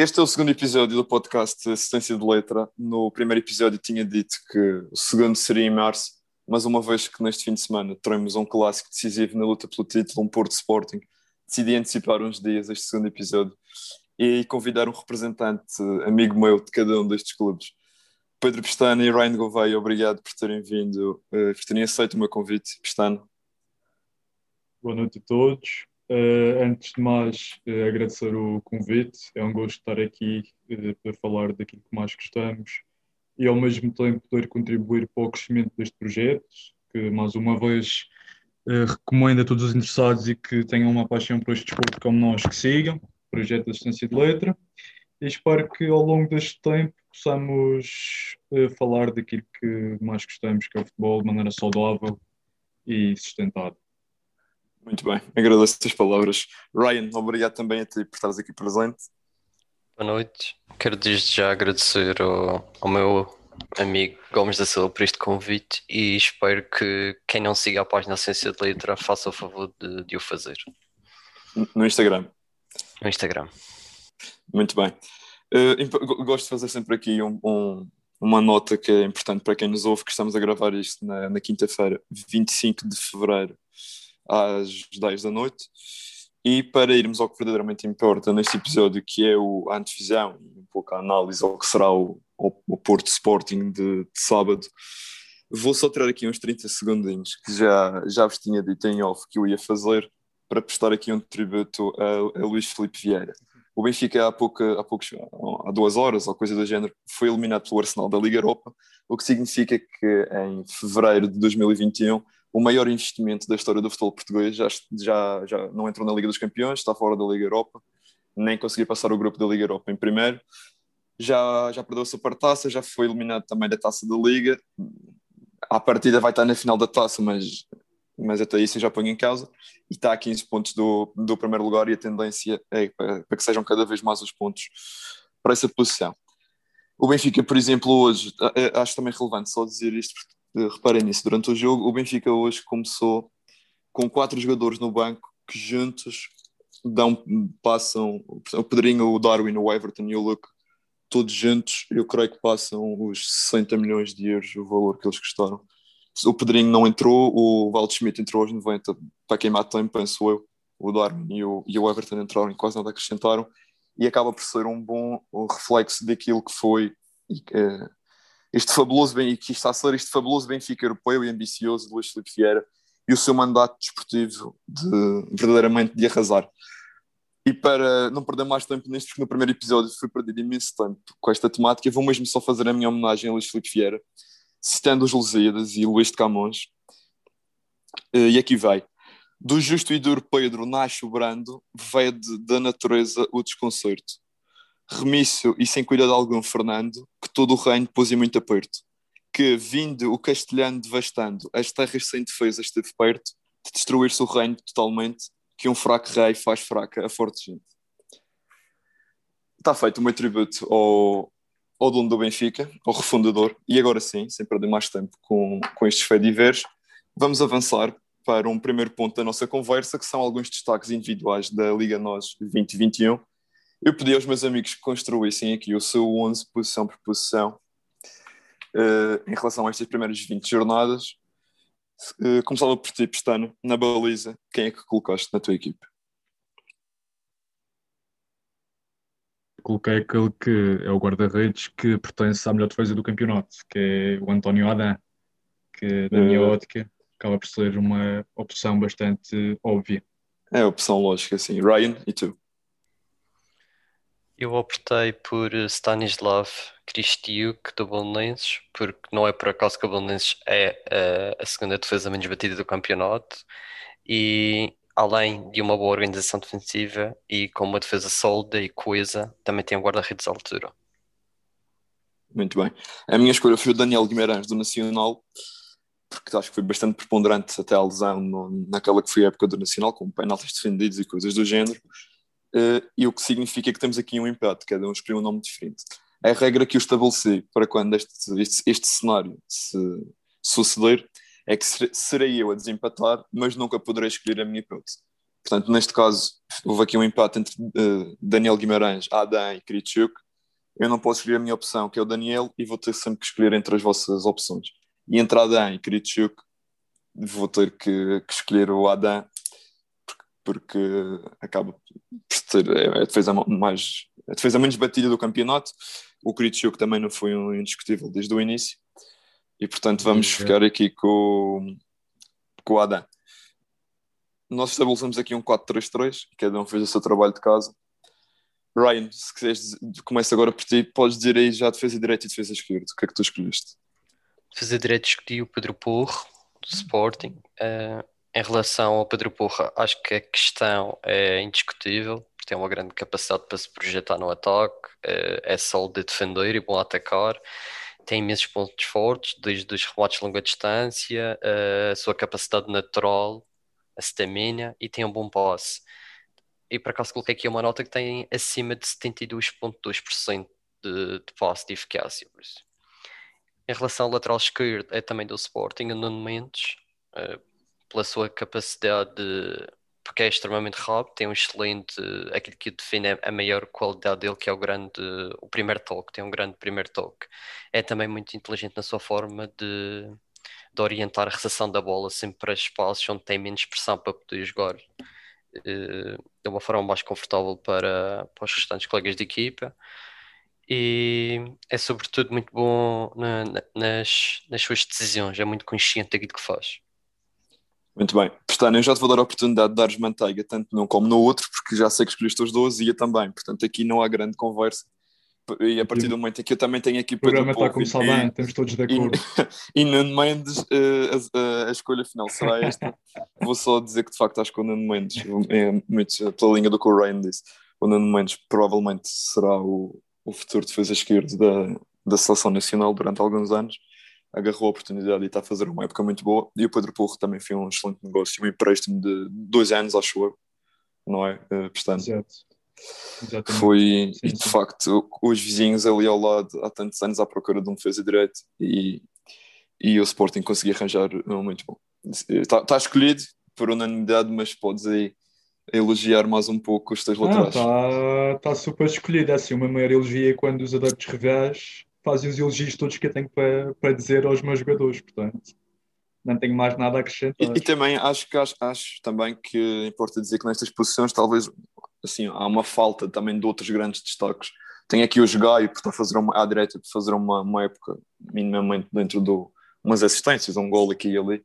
Este é o segundo episódio do podcast Assistência de Letra. No primeiro episódio tinha dito que o segundo seria em março, mas uma vez que neste fim de semana teremos um clássico decisivo na luta pelo título, um Porto Sporting, decidi antecipar uns dias este segundo episódio e convidar um representante amigo meu de cada um destes clubes. Pedro Pestana e Ryan Gouveia, obrigado por terem vindo, uh, por terem aceito o meu convite. Pestana. Boa noite a todos. Uh, antes de mais, uh, agradecer o convite. É um gosto estar aqui uh, para falar daquilo que mais gostamos e, ao mesmo tempo, poder contribuir para o crescimento deste projeto, que, mais uma vez, recomendo a todos os interessados e que tenham uma paixão por este desporto como nós que sigam, projeto de assistência de letra. E espero que, ao longo deste tempo, possamos falar daquilo que mais gostamos, que é o futebol, de maneira saudável e sustentável. Muito bem, agradeço as palavras. Ryan, obrigado também a ti por estares aqui presente. Boa noite. Quero desde já agradecer ao, ao meu amigo Gomes da Silva por este convite e espero que quem não siga a página Ciência de Letra faça o favor de, de o fazer. No Instagram. No Instagram. Muito bem. Uh, gosto de fazer sempre aqui um, um, uma nota que é importante para quem nos ouve, que estamos a gravar isto na, na quinta-feira, 25 de fevereiro às 10 da noite. E para irmos ao que verdadeiramente importa neste episódio, que é o, a antevisão e um pouco a análise ao que será o, o, o Porto Sporting de, de, sábado, vou só tirar aqui uns 30 segundinhos que já, já vos tinha dito em off que eu ia fazer para prestar aqui um tributo a, a Luís Felipe Vieira. O Benfica há, pouca, há, poucos, há duas horas, ou coisa do género, foi eliminado pelo Arsenal da Liga Europa, o que significa que em fevereiro de 2021 o maior investimento da história do futebol português, já, já, já não entrou na Liga dos Campeões, está fora da Liga Europa, nem conseguiu passar o grupo da Liga Europa em primeiro, já, já perdeu a sua taça, já foi eliminado também da taça da Liga, a partida vai estar na final da taça, mas, mas até isso eu já ponho em causa, e está a 15 pontos do, do primeiro lugar e a tendência é para, para que sejam cada vez mais os pontos para essa posição. O Benfica, por exemplo, hoje, acho também relevante só dizer isto, porque reparem nisso, durante o jogo, o Benfica hoje começou com quatro jogadores no banco que juntos dão, passam o Pedrinho, o Darwin, o Everton e o Luke, todos juntos, eu creio que passam os 60 milhões de euros, o valor que eles custaram. O Pedrinho não entrou, o Valdo Schmidt entrou aos 90 para queimar tempo, penso eu. O Darwin e o, e o Everton entraram e quase nada acrescentaram, e acaba por ser um bom reflexo daquilo que foi e, uh, este fabuloso bem, que está a ser este fabuloso Benfica europeu e ambicioso de Luís Filipe Vieira e o seu mandato desportivo de verdadeiramente de arrasar. E para não perder mais tempo nisto, porque no primeiro episódio fui perdido imenso tempo com esta temática, vou mesmo só fazer a minha homenagem a Luís Filipe Vieira, citando os Lusíadas e Luís de Camões. Eh, e aqui vai. Do justo e duro Pedro nasce o brando, vede da natureza o desconcerto remício e sem cuidado algum Fernando, que todo o reino pôs em muito aperto, que, vindo o castelhano devastando as terras sem defesa, esteve perto de destruir-se o reino totalmente, que um fraco rei faz fraca a forte gente. Está feito o meu tributo ao, ao dono do Benfica, ao refundador, e agora sim, sem perder mais tempo com, com estes fediveres, vamos avançar para um primeiro ponto da nossa conversa, que são alguns destaques individuais da Liga NOS 2021, eu pedi aos meus amigos que construíssem aqui o seu 11 posição por posição uh, em relação a estas primeiras 20 jornadas. Uh, começava por ti, Pestana, na baliza, quem é que colocaste na tua equipe? Coloquei aquele que é o guarda-redes que pertence à melhor defesa do campeonato, que é o António Adam, que na minha uh, ótica acaba por ser uma opção bastante óbvia. É a opção lógica, sim. Ryan, e tu? Eu optei por eh, Stanislav Kristiuk do Bolonenses, porque não é por acaso que o Bolonenses é a, eh, a segunda defesa menos batida do campeonato e além de uma boa organização defensiva e com uma defesa sólida e coesa, também tem um guarda-redes à altura. Muito bem. A minha escolha foi o Daniel Guimarães do Nacional, porque acho que foi bastante preponderante até a lesão no, naquela que foi a época do Nacional, com penaltis defendidos e coisas do género e o que significa que temos aqui um empate, cada um escolheu um nome diferente. A regra que eu estabeleci para quando este, este, este cenário se suceder é que serei eu a desempatar, mas nunca poderei escolher a minha hipótese. Portanto, neste caso, houve aqui um empate entre uh, Daniel Guimarães, Adam e Kritschuk. Eu não posso escolher a minha opção, que é o Daniel, e vou ter sempre que escolher entre as vossas opções. E entre Adam e Kritschuk, vou ter que, que escolher o Adam, porque, acaba por ser é a defesa mais a defesa menos batida do campeonato. O Kritschuk também não foi um indiscutível desde o início. E portanto vamos ficar aqui com, com o Adam. Nós estabelecemos aqui um 4-3-3, cada um fez o seu trabalho de casa. Ryan, se quiseres, começa agora por ti, podes dizer aí já defesa direita e defesa esquerda. O que é que tu escolheste? Defesa direita escolhi o Pedro Porro, do Sporting. Uh, em relação ao Pedro Porro, acho que a questão é indiscutível, tem uma grande capacidade para se projetar no ataque, uh, é sólido de defender e bom atacar tem imensos pontos fortes, desde os remates de longa distância, a sua capacidade natural, a stamina e tem um bom passe. E por acaso coloquei aqui uma nota que tem acima de 72,2% de, de passe de eficácia. Em relação ao lateral esquerdo, é também do Sporting, o Nuno uh, pela sua capacidade de porque é extremamente rápido, tem um excelente, aquilo que define a maior qualidade dele, que é o grande, o primeiro toque, tem um grande primeiro toque. É também muito inteligente na sua forma de, de orientar a recepção da bola sempre para espaços onde tem menos pressão para poder jogar eh, de uma forma mais confortável para, para os restantes colegas de equipa e é sobretudo muito bom na, nas, nas suas decisões, é muito consciente daquilo que faz. Muito bem. Portanto, eu já te vou dar a oportunidade de dares manteiga, tanto num como no outro, porque já sei que escolheste os dois e eu também. Portanto, aqui não há grande conversa. E a partir do momento em que eu também tenho aqui o programa está a começar bem, estamos todos de acordo. E, e Nuno Mendes, uh, a, a, escolha final será esta. Vou só dizer que de facto acho que o Nuno Mendes, é muito pela linha do que o Ryan disse, o Nuno Mendes provavelmente será o, o futuro defesa esquerdo da, da seleção nacional durante alguns anos agarrou a oportunidade e está a fazer uma época muito boa. E o Pedro Porro também foi um excelente negócio, um empréstimo de dois anos, acho eu, não é? Uh, portanto, Exato. Foi, sim, de facto, os vizinhos ali ao lado há tantos anos à procura de um defesa direito e, e o Sporting conseguiu arranjar um muito bom. Está, está escolhido por unanimidade, mas podes aí elogiar mais um pouco os teus laterais. Está tá super escolhido, é assim, uma maior elogia quando os adeptos rivais fazem os elogios todos que eu tenho para, para dizer aos meus jogadores, portanto não tenho mais nada a acrescentar. E, e também acho que acho, acho, também que importa dizer que nestas posições talvez assim há uma falta também de outros grandes destaques. Tem aqui o Gaio por estar a fazer uma, à direita por fazer uma, uma época minimamente dentro do umas assistências, um gol aqui e ali,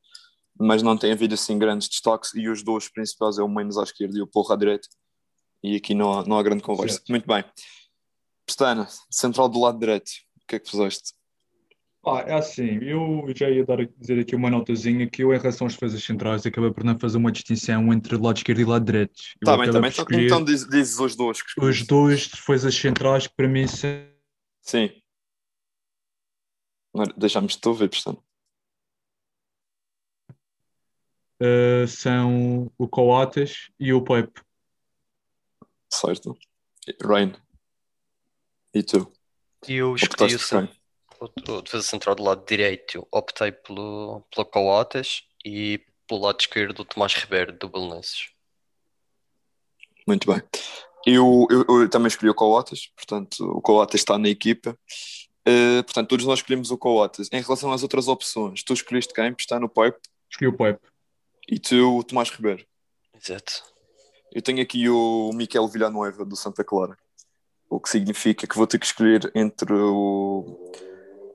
mas não tem havido assim grandes destaques e os dois principais é o menos à esquerda e o Porra à direita. E aqui não há, não há grande conversa. Certo. Muito bem. Pestana, central do lado direito que é que puseste? Ah, é assim, eu já ia dar, dizer aqui uma notazinha que eu, em relação às defesas centrais, acabei por não fazer uma distinção entre lado esquerdo e lado direito. Está bem, também. Então, então dizes diz os dois. Que os dois defesas centrais para mim são. Sim. Deixámos de ouvir, portanto. Uh, são o Coates e o Pepe. Certo. Rain. E tu? E eu escolhi o, o, defesa central do lado direito, optei pelo, pelo Coates e pelo lado esquerdo o Tomás Ribeiro do Belenenses. Muito bem. Eu, eu, eu, também escolhi o Coates, portanto o Coates está na equipa. Uh, portanto, todos nós escolhemos o Coates. Em relação às outras opções, tu escolheste quem? Está no Pipe? Escolhi o Pipe. E tu, o Tomás Ribeiro? Exato. Eu tenho aqui o Miquel Villanueva, do Santa Clara o que significa que vou ter que escolher entre o,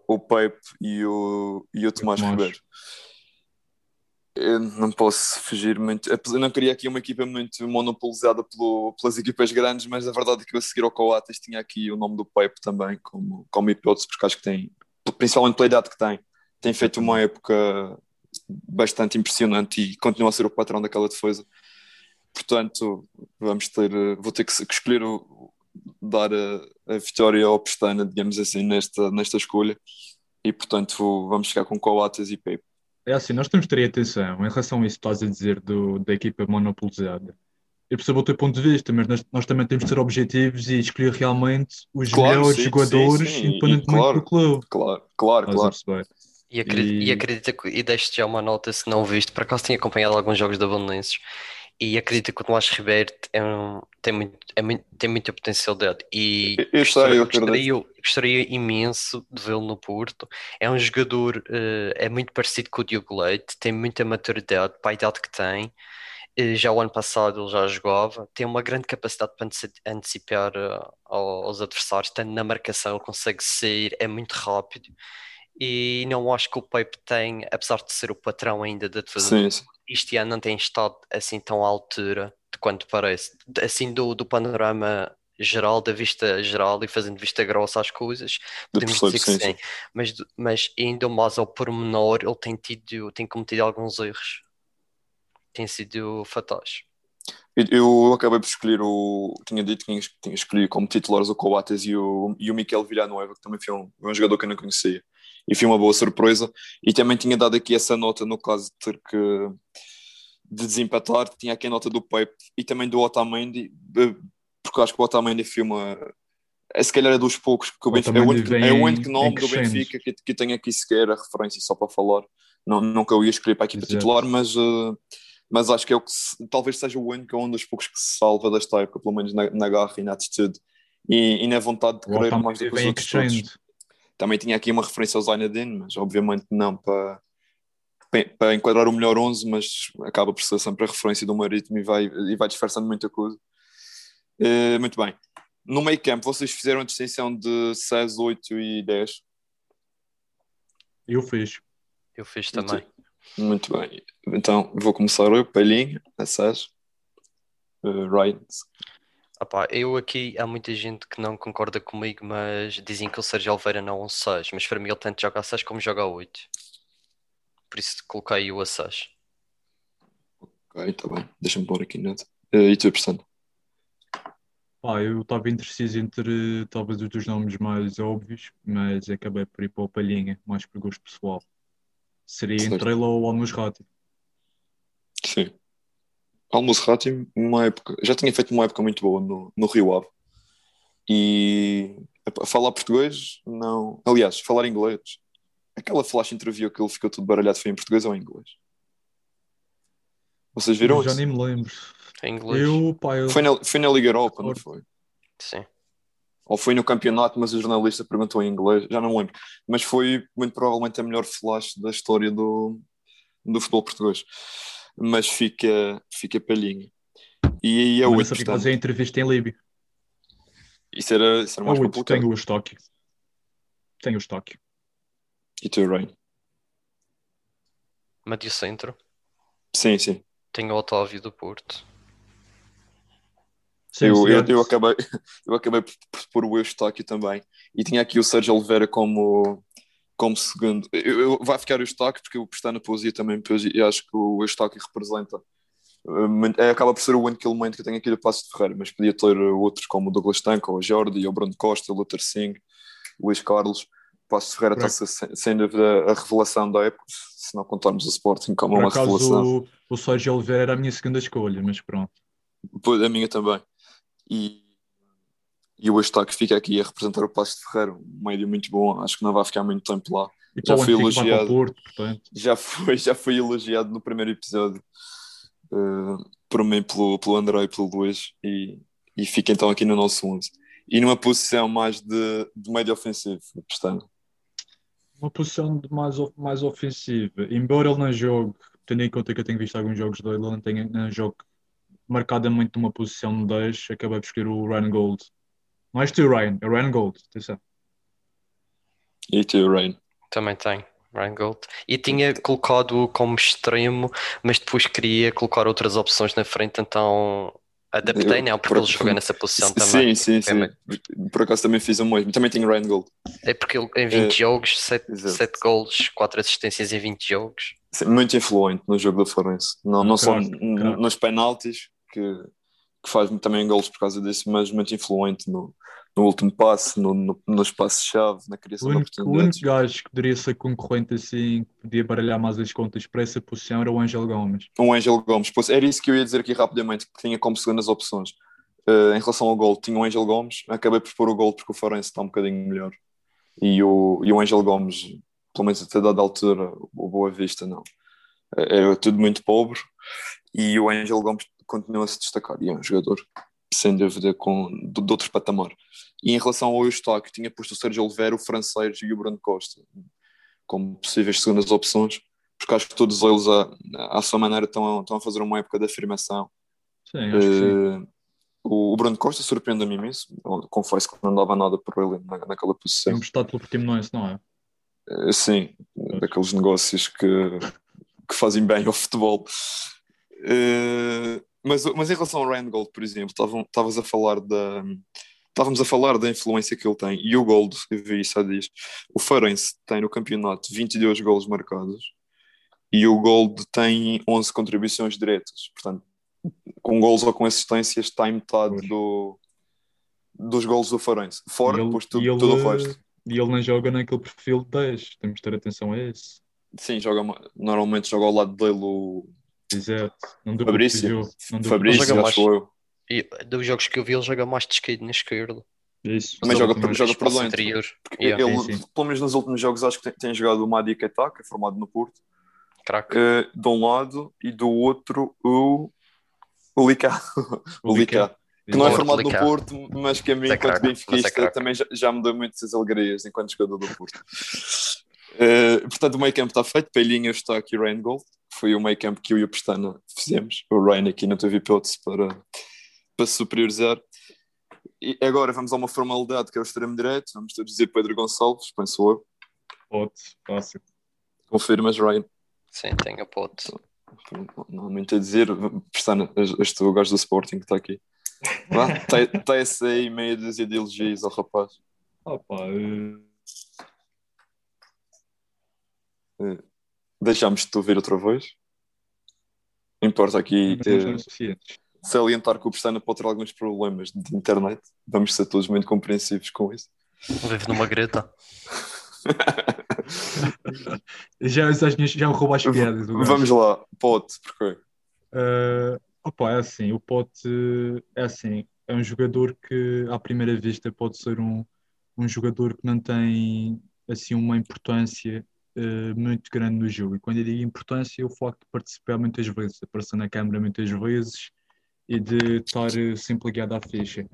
o Pepe e o, e o Tomás Ribeiro. Eu não posso fugir muito. Eu não queria aqui uma equipa muito monopolizada pelo, pelas equipas grandes, mas a verdade é que eu a seguir ao Coates tinha aqui o nome do Pepe também como, como hipótese, porque acho que tem, principalmente pela idade que tem, tem feito uma época bastante impressionante e continua a ser o patrão daquela defesa. Portanto, vamos ter, vou ter que escolher o, dar a, a vitória ao Pestana, digamos assim, nesta, nesta escolha. E portanto vamos ficar com Coates e Pepe. É assim, nós temos que ter atenção em relação a isso que estás a dizer do, da equipa monopolizada. Eu percebo o teu ponto de vista, mas nós, nós também temos de ser objetivos e escolher realmente os claro, melhores sim, jogadores, sim, sim. independentemente claro, do clube. Claro, claro, claro. E acredita, e... e acredita que, e deixo-te já uma nota se não viste, por acaso tinha acompanhado alguns jogos da Belenenses E acredito que o Tomás Ribeiro é um, tem, muito, é muito, tem muita potencialidade. E Eu sei, eu gostaria, gostaria imenso de vê-lo no Porto. É um jogador, uh, é muito parecido com o Diogo Leite, tem muita maturidade para a idade que tem. Uh, já o ano passado ele já jogava, tem uma grande capacidade para antecipar uh, aos adversários, tanto na marcação, ele consegue sair, é muito rápido. E não acho que o Pepe tem, apesar de ser o patrão ainda da defesa sim, sim este ano não tem estado assim tão à altura de quanto parece. Assim, do, do panorama geral, da vista geral e fazendo vista grossa às coisas, podemos dizer que sim, sim. Mas, mas ainda mais ao pormenor, ele tem tido, tem cometido alguns erros. Tem sido fatais. Eu acabei por escolher o. Tinha dito que tinha escolhido como titulares o Coates e o, e o Miquel Villanueva, que também foi um, um jogador que eu não conhecia. E foi uma boa surpresa. E também tinha dado aqui essa nota no caso de ter que de desempatar. Tinha aqui a nota do Pepe e também do Otamendi, porque acho que o Otamendi foi uma. É, se calhar é dos poucos, porque o Benfica, é, o único, é o único nome do Benfica que, que tenho aqui sequer a referência só para falar. Não, nunca eu ia escolher para a equipa Exato. titular, mas. Uh, mas acho que é o que talvez seja o único, um dos poucos que se salva desta época, pelo menos na, na garra e na atitude e, e na vontade de querer mais do que os outros. Também tinha aqui uma referência ao Zainadine, mas obviamente não para, para enquadrar o melhor 11, mas acaba por ser sempre a referência do Marítimo e vai, e vai disfarçando muita coisa. Uh, muito bem. No meio campo, vocês fizeram a distinção de 6, 8 e 10? Eu fiz. Eu fiz também. Muito bem. Então, vou começar eu, Palhinha, a Sérgio, uh, Ryan. Opa, eu aqui, há muita gente que não concorda comigo, mas dizem que o Sérgio Oliveira não é um 6, mas para mim ele tanto joga a 6 como joga a 8. Por isso coloquei o a 6. Ok, está bem. Deixa-me pôr aqui nada. Uh, e tu, portanto? Pá, eu estava indeciso entre talvez os dois nomes mais óbvios, mas acabei por ir para o Palhinha, mais por gosto pessoal. Seria certo. entre ele ou o Almusrati. Sim. Almusrati, uma época, já tinha feito uma época muito boa no, no Rio Ave. E falar português, não. Aliás, falar inglês. Aquela flash interview que ele ficou tudo baralhado foi em português ou em inglês? Vocês viram eu já nem me lembro. Em inglês. Eu, pá, eu... Foi, na, foi na Liga Europa, não foi? Sim. Ou foi no campeonato, mas o jornalista perguntou em inglês, já não me lembro. Mas foi muito provavelmente a melhor flash da história do, do futebol português. Mas fica, fica palhinha. E aí é o outro. fazer entrevista em Líbia. Isso era, isso era mais complicado. Tenho o estoque. Tenho o estoque. E tu, Ryan? Médio centro. Sim, sim. Tenho o Otávio do Porto. Sim, eu, eu, eu, acabei, eu acabei por, pôr o Eustáquio também. E tinha aqui o Sérgio Oliveira como, como segundo. Eu, eu, vai ficar o Eustáquio porque o Pestana poesia também e acho que o Eustáquio representa. É, acaba por ser o único elemento que eu tenho aqui do Passo de Ferreira, mas podia ter outros como o Douglas Tanco, o Jordi, o Bruno Costa, o Luther Singh, o Luís Carlos. O Passo de Ferreira está sem, sem dúvida a revelação da época, se não contarmos o Sporting como Por uma acaso, revelação. O, o Sérgio Oliveira era a minha segunda escolha, mas pronto. A minha também e, e o Estaque fica aqui a representar o Passo de Ferreiro, um médio muito bom, acho que não vai ficar muito tempo lá. E já foi elogiado, Porto, já foi já foi elogiado no primeiro episódio uh, por mim, pelo, pelo André e pelo Luís, e, e fica então aqui no nosso 11. E numa posição mais de, de médio ofensivo, Pestana. Uma posição de mais, mais ofensiva, embora ele não jogue, tendo em conta que eu tenho visto alguns jogos dele, ele não, tem, não jogue marcadamente numa posição de 10, acabei por escolher o Ryan Gold. Não és tu, Ryan, é Ryan Gold, atenção. E tu, Ryan? Também tenho, Ryan Gold. E tinha colocado como extremo, mas depois queria colocar outras opções na frente, então adaptei, não, porque por, ele jogou nessa posição também. Sim, sim, sim. Por acaso também fiz o mesmo. Também tenho Ryan Gold. É porque ele em 20 é, jogos, 7, 7 gols, 4 assistências em 20 jogos. Sim, muito influente no jogo da Florença. Não, não claro, só claro. nos penaltis, que, que faz também gols por causa disso, mas muito influente no, no último passe, no, no, nos passos-chave, na criação o único, de oportunidades. O único gajo que poderia ser concorrente assim, que podia baralhar mais as contas para essa posição era o Ângelo Gomes. O Ângelo Gomes, pois, era isso que eu ia dizer aqui rapidamente, que tinha como segundas opções. Uh, em relação ao gol, tinha o Ângelo Gomes, acabei por pôr o gol porque o Farense está um bocadinho melhor. E o, e o Ângelo Gomes, pelo menos até dada altura, o Boa Vista, não. Era tudo muito pobre. E o Ângelo Gomes continua a se destacar e é um jogador sem dúvida com, de, de outro patamar. E em relação ao Eustáquio, tinha posto o Sérgio Oliveira, o francês e o Bruno Costa como possíveis segundas opções, porque acho que todos eles, à, à sua maneira, estão a, estão a fazer uma época de afirmação. Sim, acho que sim. Eh, o, o Bruno Costa surpreendeu-me imenso, confesso que não dava nada por ele na, naquela É posição. emprestado pelo Portimonense, não é? Eh, Sim, daqueles negócios que, que fazem bem ao futebol. Eh, mas, mas em relação ao Ryan Gold, por exemplo, estavam- estavas a falar da. Estávamos a falar da influência que ele tem, e o Gold, eu vi isso há dias. O Farense tem no campeonato 22 golos marcados e o Gold tem 11 contribuições diretas. Portanto, com golos ou com assistências, está em metade do, dos golos do Farense. Fora, E ele- depois tudo, e ele- tudo o resto. E ele não joga naquele perfil de 10. Temos de ter atenção a esse. Sim, joga, ma- normalmente joga ao lado dele o Exato. Não deu Fabrício. Não deu Ele Fabrício, acho mais. eu. E dos jogos que eu vi, ele joga mais de esquerda na esquerda. Isso. Também joga joga por dentro. interior. Porque Yeah. ele, Sim, sim. pelo menos nos últimos jogos, acho que tem, tem jogado o Madi Keita, que é formado no Porto, Craque. eh, de um lado, e do outro o, o Licá. O Licá. Que não é formado no. Porto, mas que a mim, é enquanto é benfiquista, craque. também já, já me deu muitas alegrias enquanto jogador do Porto. Eh, portanto, o meio campo está feito. Pelinha está aqui o Rain Gold. Foi o meio campo que eu e o Pestana fizemos. O Rain aqui não teve hipótese para, para superiorizar. E agora vamos a uma formalidade que é o extremo direito. Vamos todos dizer Pedro Gonçalves, penso eu. Pode, fácil. Confirmas, Ryan? Sim, tem a pote. Não, há muito a dizer. Pestana, este o gajo do Sporting que está aqui. Está essa aí meia dúzia de elogios ao rapaz. Pá, eh, Deixámos-te ouvir outra vez. Importa aqui suficientes. salientar que o Pestana pode ter alguns problemas de internet. Vamos ser todos muito compreensivos com isso. Vive numa greta. Já, já, já rouba as piadas. Vamos lá, Pote, porquê? Uh, opa, é assim, o Pote é assim, é um jogador que à primeira vista pode ser um, um jogador que não tem assim uma importância uh, muito grande no jogo. E quando eu digo importância, é o facto de participar muitas vezes, aparecer na câmara muitas vezes e de estar uh, sempre ligado à ficha.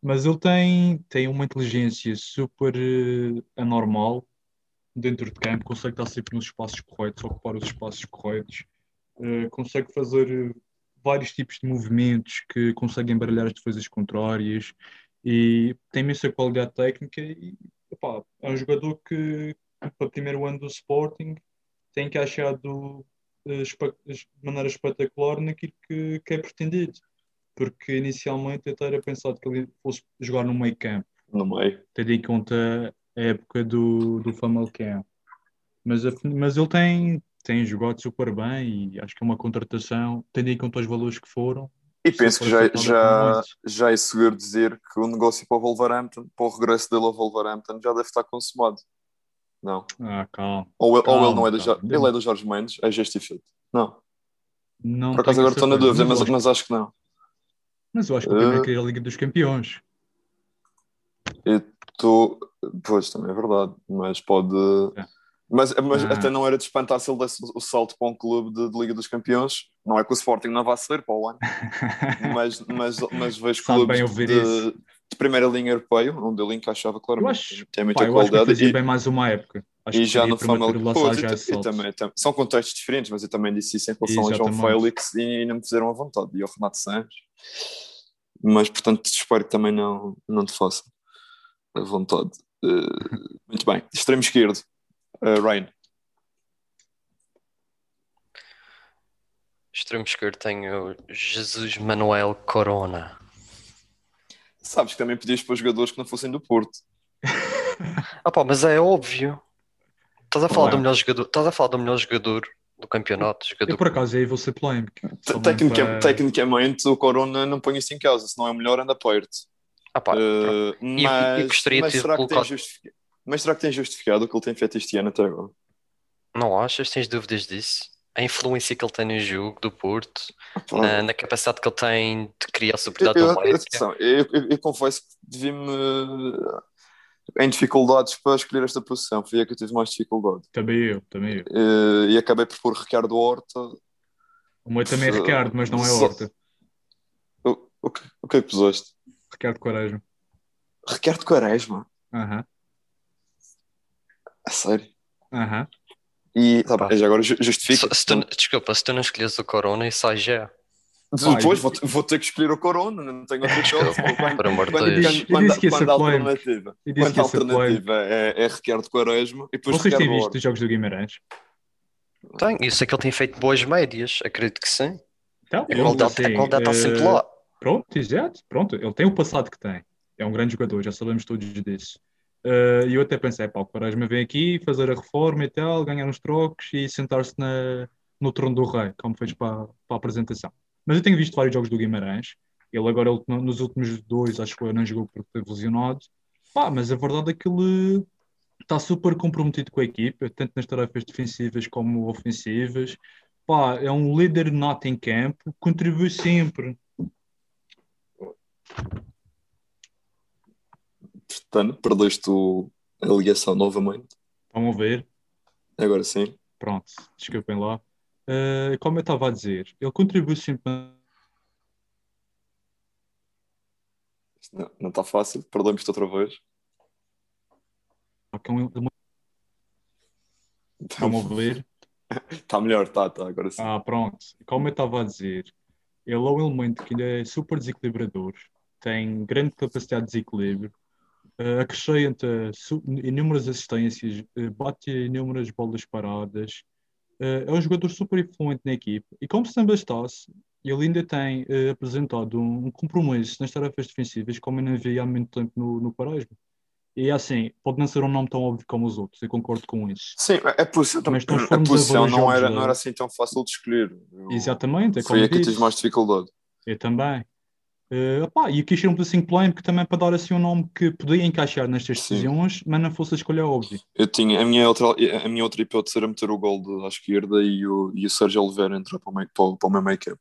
Mas ele tem, tem uma inteligência super uh, anormal dentro de campo, consegue estar sempre nos espaços corretos, ocupar os espaços corretos. Uh, consegue fazer vários tipos de movimentos que conseguem embaralhar as defesas contrárias e tem imensa qualidade técnica e é um jogador que para o primeiro ano do Sporting tem encaixado uh, espa- de maneira espetacular naquilo que, que é pretendido porque inicialmente eu era pensado que ele fosse jogar no meio campo No meio. tendo em conta a época do, do Famalicão. Mas, a- mas ele tem, tem jogado super bem e acho que é uma contratação, tendo em conta os valores que foram. E penso que já, já, já é seguro dizer que o negócio para o Wolverhampton, para o regresso dele ao Wolverhampton, já deve estar consumado. Não. Ah, calma. Ou ele, ou ele não é do Calma, Jorge, calma. ele é do Jorge Mendes, é feito. Não. Não Por acaso agora estou na dúvida, mas, mas acho que não. mas eu acho que o que é a Liga dos Campeões. Eu estou. Pois, também é verdade, mas pode. É. Mas, mas Ah. até não era de espantar se ele desse o salto para um clube de, de Liga dos Campeões. Não é que o Sporting não vá ser para o ano, mas, mas, mas vejo clubes de. De primeira linha europeia, onde ele encaixava Eu claramente. acho, Tem pá, muita eu acho que qualidade. fazia e, bem mais uma época. Acho e que já no eu- eu tam- são contextos diferentes, mas eu também disse isso em relação ao João. Félix e não me fizeram à vontade. E ao Renato Santos. Mas, portanto, espero que também não, não te façam à vontade. Eh, muito bem. Extremo esquerdo. Uh, Ryan. Extremo esquerdo tenho Jesus Manuel Corona. Sabes que também podias pôr jogadores que não fossem do Porto. Ah pá, mas é óbvio. Estás a falar Não é? do melhor jogador, estás a falar do melhor jogador do campeonato, jogador Eu por acaso aí vou ser polémico. Tecnica- para- Tecnicamente, o Corona não põe isso em causa. Se não é o melhor, anda perto. Ah pá, Uh, e mas, gostaria de mas, ter será que colocado- justific- mas será que tem justificado o que ele tem feito este ano até agora? não achas? Tens dúvidas disso? A influência que ele tem no jogo do Porto, na, na capacidade que ele tem de criar Eu, superioridade eu, atenção, eu, eu- eu confesso que devia-me em dificuldades para escolher esta posição. Foi a que eu tive mais dificuldade. Também eu, também eu. Eh, e acabei por pôr Ricardo Horta. O meu também é Ricardo, mas não é Horta. O que, o que é que puseste? Ricardo Quaresma. Ricardo Quaresma. Aham, A sério. aham. E tá Pá. já agora ju- justifica. Se, se tu, desculpa, se tu não escolhes o Corona, isso aí já é. Depois vou, vou ter que escolher o Corona, não tenho outra. Quando- por amor de quando- Deus. quando- quando- quando a alternativa, quando que a alternativa é, é Ricardo Quaresma e depois Vocês têm visto os jogos do Guimarães? Tem, eu sei que ele tem feito boas médias, acredito que sim. Então, A qualidade, assim, está sempre eh, lá. Pronto, exato. Pronto, ele tem o passado que tem. É um grande jogador, já sabemos todos disso. Eh, E eu até pensei, pá, o Quaresma vem aqui fazer a reforma e tal, ganhar uns trocos e sentar-se no trono do rei, como fez para, para a apresentação. Mas eu tenho visto vários jogos do Guimarães. Ele agora, ele, nos últimos dois, acho que não jogou porque esteve lesionado. Pá, mas a verdade é que ele está super comprometido com a equipa, tanto nas tarefas defensivas como ofensivas. Pá, é um líder nato em campo, contribui sempre. Portanto, perdeste o- a ligação novamente. Vamos ver. Agora sim. Pronto, desculpem lá. Eh, como eu estava a dizer, ele contribui sempre. Não, está fácil, perdemos-te outra vez. um- Vamos ver. Está melhor, está, está, agora sim. Ah, pronto. Como eu estava a dizer, ele é um elemento que é super desequilibrador, tem grande capacidade de desequilíbrio, acrescenta su- inúmeras assistências, eh, bate inúmeras bolas paradas, eh, é um jogador super influente na equipe. E como se não bastasse, ele ainda tem eh, apresentado um, compromisso nas tarefas defensivas, como eu não vi há muito tempo no, no Quaresma. E assim, pode não ser um nome tão óbvio como os outros, eu concordo com isso. Sim, a posição, Mas a a posição não, era, não era assim tão fácil de escolher. Eu- Exatamente, é Foi aí que tive mais dificuldade. Eu também. Eh, opá, e quis ser um pedacinho polémico também para dar assim um nome que podia encaixar nestas Sim. decisões, mas não fosse a escolha óbvia. Eu tinha, a minha outra, a minha outra hipótese era meter o gol de- à esquerda e o, e o Sérgio Oliveira entrar para o, meio, para, o- para o meu campo.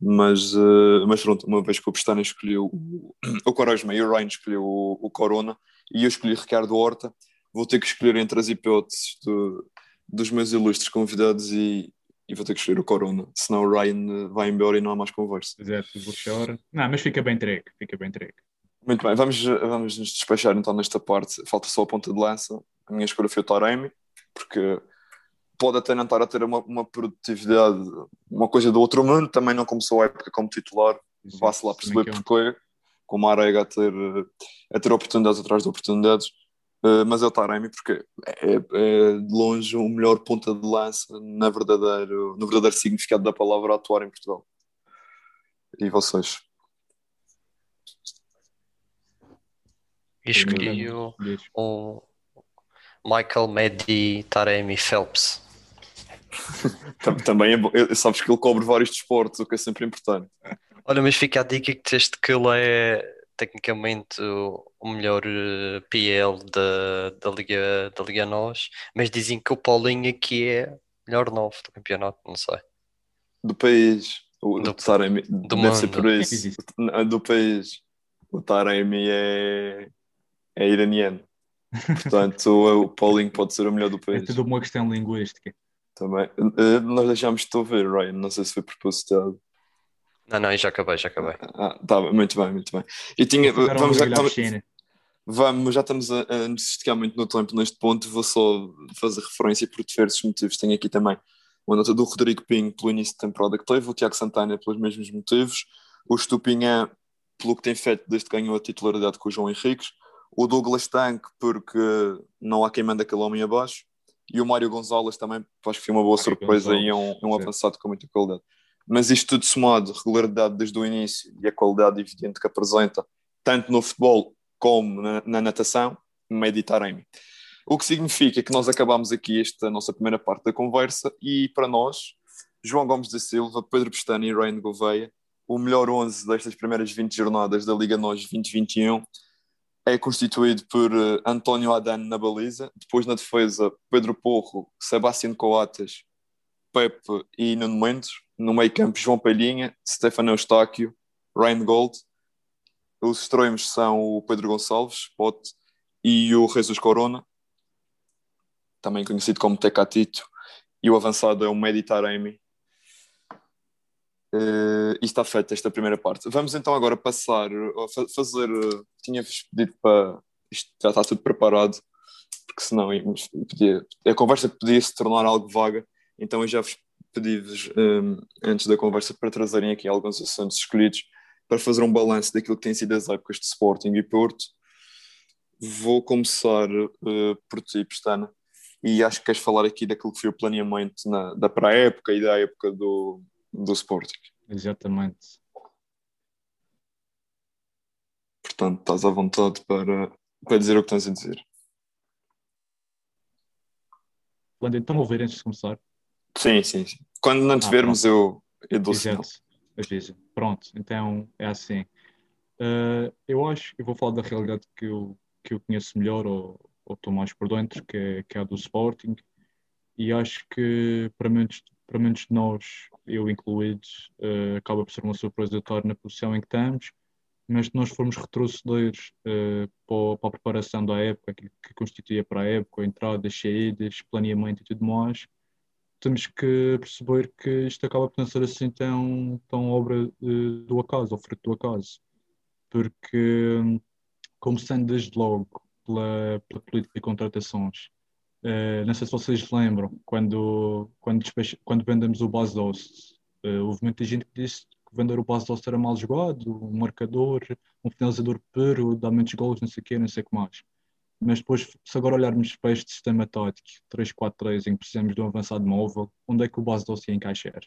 Mas, eh, mas pronto, uma vez que o Pestana escolheu o, o Quaresma e o Ryan escolheu o, o Corona e eu escolhi Ricardo Horta, vou ter que escolher entre as hipóteses do- dos meus ilustres convidados e, e vou ter que escolher o Corona, senão o Ryan eh, vai embora e não há mais conversa. Pois é, tudo chora. Não, mas fica bem entregue, fica bem entregue. Muito bem, vamos, vamos nos despachar então nesta parte. Falta só a ponta de lança. A minha escolha foi o Taremi, porque pode até não estar a ter uma, uma produtividade, uma coisa do outro mundo, também não começou a época como titular, vá-se lá perceber Também que porquê, com uma arega a ter, a ter oportunidades atrás de oportunidades. Uh, mas é o Taremi porque é, é de longe o melhor ponta de lança na verdadeiro, no verdadeiro significado da palavra atuar em Portugal. E vocês? E escolhi o, o Michael Medi Taremi Phelps. Tam- Também é bom. Eu- Sabes que ele cobre vários desportos, o que é sempre importante. Olha, mas fica a dica que disseste que ele é tecnicamente o, o melhor eh, PL da, da Liga, da Liga NOS, mas dizem que o Paulinho aqui é melhor novo do campeonato, não sei. Do país, o Do- o Taremi, do deve ser mundo. por isso. Do país, o Taremi é, é iraniano. Portanto, o, Paulinho pode ser o melhor do É país. tudo uma questão linguística. Também. Eh, Nós deixámos de ouvir, Ryan. Não sei se foi propositado. Não, não, já acabei, já acabei. Ah, tá, muito bem, muito bem. E tinha, vamos, vamos. Vamos, já estamos a, a nos esticar muito no tempo neste ponto. Vou só fazer referência por diversos motivos. Tenho aqui também uma nota do Rodrigo Pinho pelo início de temporada que teve, o Tiago Santana pelos mesmos motivos, o Stupinhã pelo que tem feito desde que ganhou a titularidade com o João Henriques, o Douglas Tanque porque não há quem manda aquele homem abaixo, e o Mário Gonzalez também, acho que foi uma boa Mário surpresa e um, Gonzalez, é um sim. avançado com muita qualidade. Mas isto tudo somado, regularidade desde o início e a qualidade evidente que apresenta, tanto no futebol como na, na natação, meditarem-me. O que significa que nós acabamos aqui esta nossa primeira parte da conversa e para nós, João Gomes da Silva, Pedro Pestana e Ryan Gouveia, o melhor 11 destas primeiras 20 jornadas da Liga NOS 2021 é constituído por eh, António Adano na baliza, depois na defesa Pedro Porro, Sebastião Coates, Pepe e Nuno Mendes, no meio campo João Palhinha, Stefano Eustáquio, Ryan Gold, os extremos são o Pedro Gonçalves, Pote, e o Jesus Corona, também conhecido como Tecatito, e o avançado é o Medi Taremi. Uh, e está feita esta primeira parte. Vamos então agora passar a fazer. Uh, Tinha-vos pedido para. Isto já está tudo preparado, porque senão podia, a conversa podia se tornar algo vaga. Então eu já vos pedi-vos, um, antes da conversa, para trazerem aqui alguns assuntos escolhidos para fazer um balanço daquilo que tem sido as épocas de Sporting e Porto. Vou começar uh, por ti, Pestana, e acho que queres falar aqui daquilo que foi o planeamento na, da pré-época e da época do, do Sporting. Exatamente. Portanto, estás à vontade para, para dizer o que tens a dizer. Quando então ouvir antes de começar? Sim, sim, sim. Quando não te ah, vermos, eu, eu dou sinal. Avisa. Pronto, então é assim. Uh, eu acho, eu vou falar da realidade que eu, que eu conheço melhor ou, ou estou mais por dentro, que é, que é a do Sporting, e acho que para muitos, para de nós, eu incluído, uh, acaba por ser uma surpresa estar na posição em que estamos, mas se nós formos retroceder uh, para, para, a preparação da época, que, que constituía para a época, entradas, saídas, planeamento e tudo mais, temos que perceber que isto acaba por não ser assim tão, tão obra uh, do acaso, ou fruto do acaso. Porque, como sendo desde logo pela, pela política de contratações, uh, não sei se vocês lembram, quando, quando, quando vendemos o base doce, uh, houve muita gente que disse que vender o base doce era mal jogado, um marcador, um finalizador puro, dá muitos gols, não sei o quê, não sei o que mais. Mas depois, se agora olharmos para este sistema tático 3-4-3 em que precisamos de um avançado móvel, onde é que o base doce ia encaixar?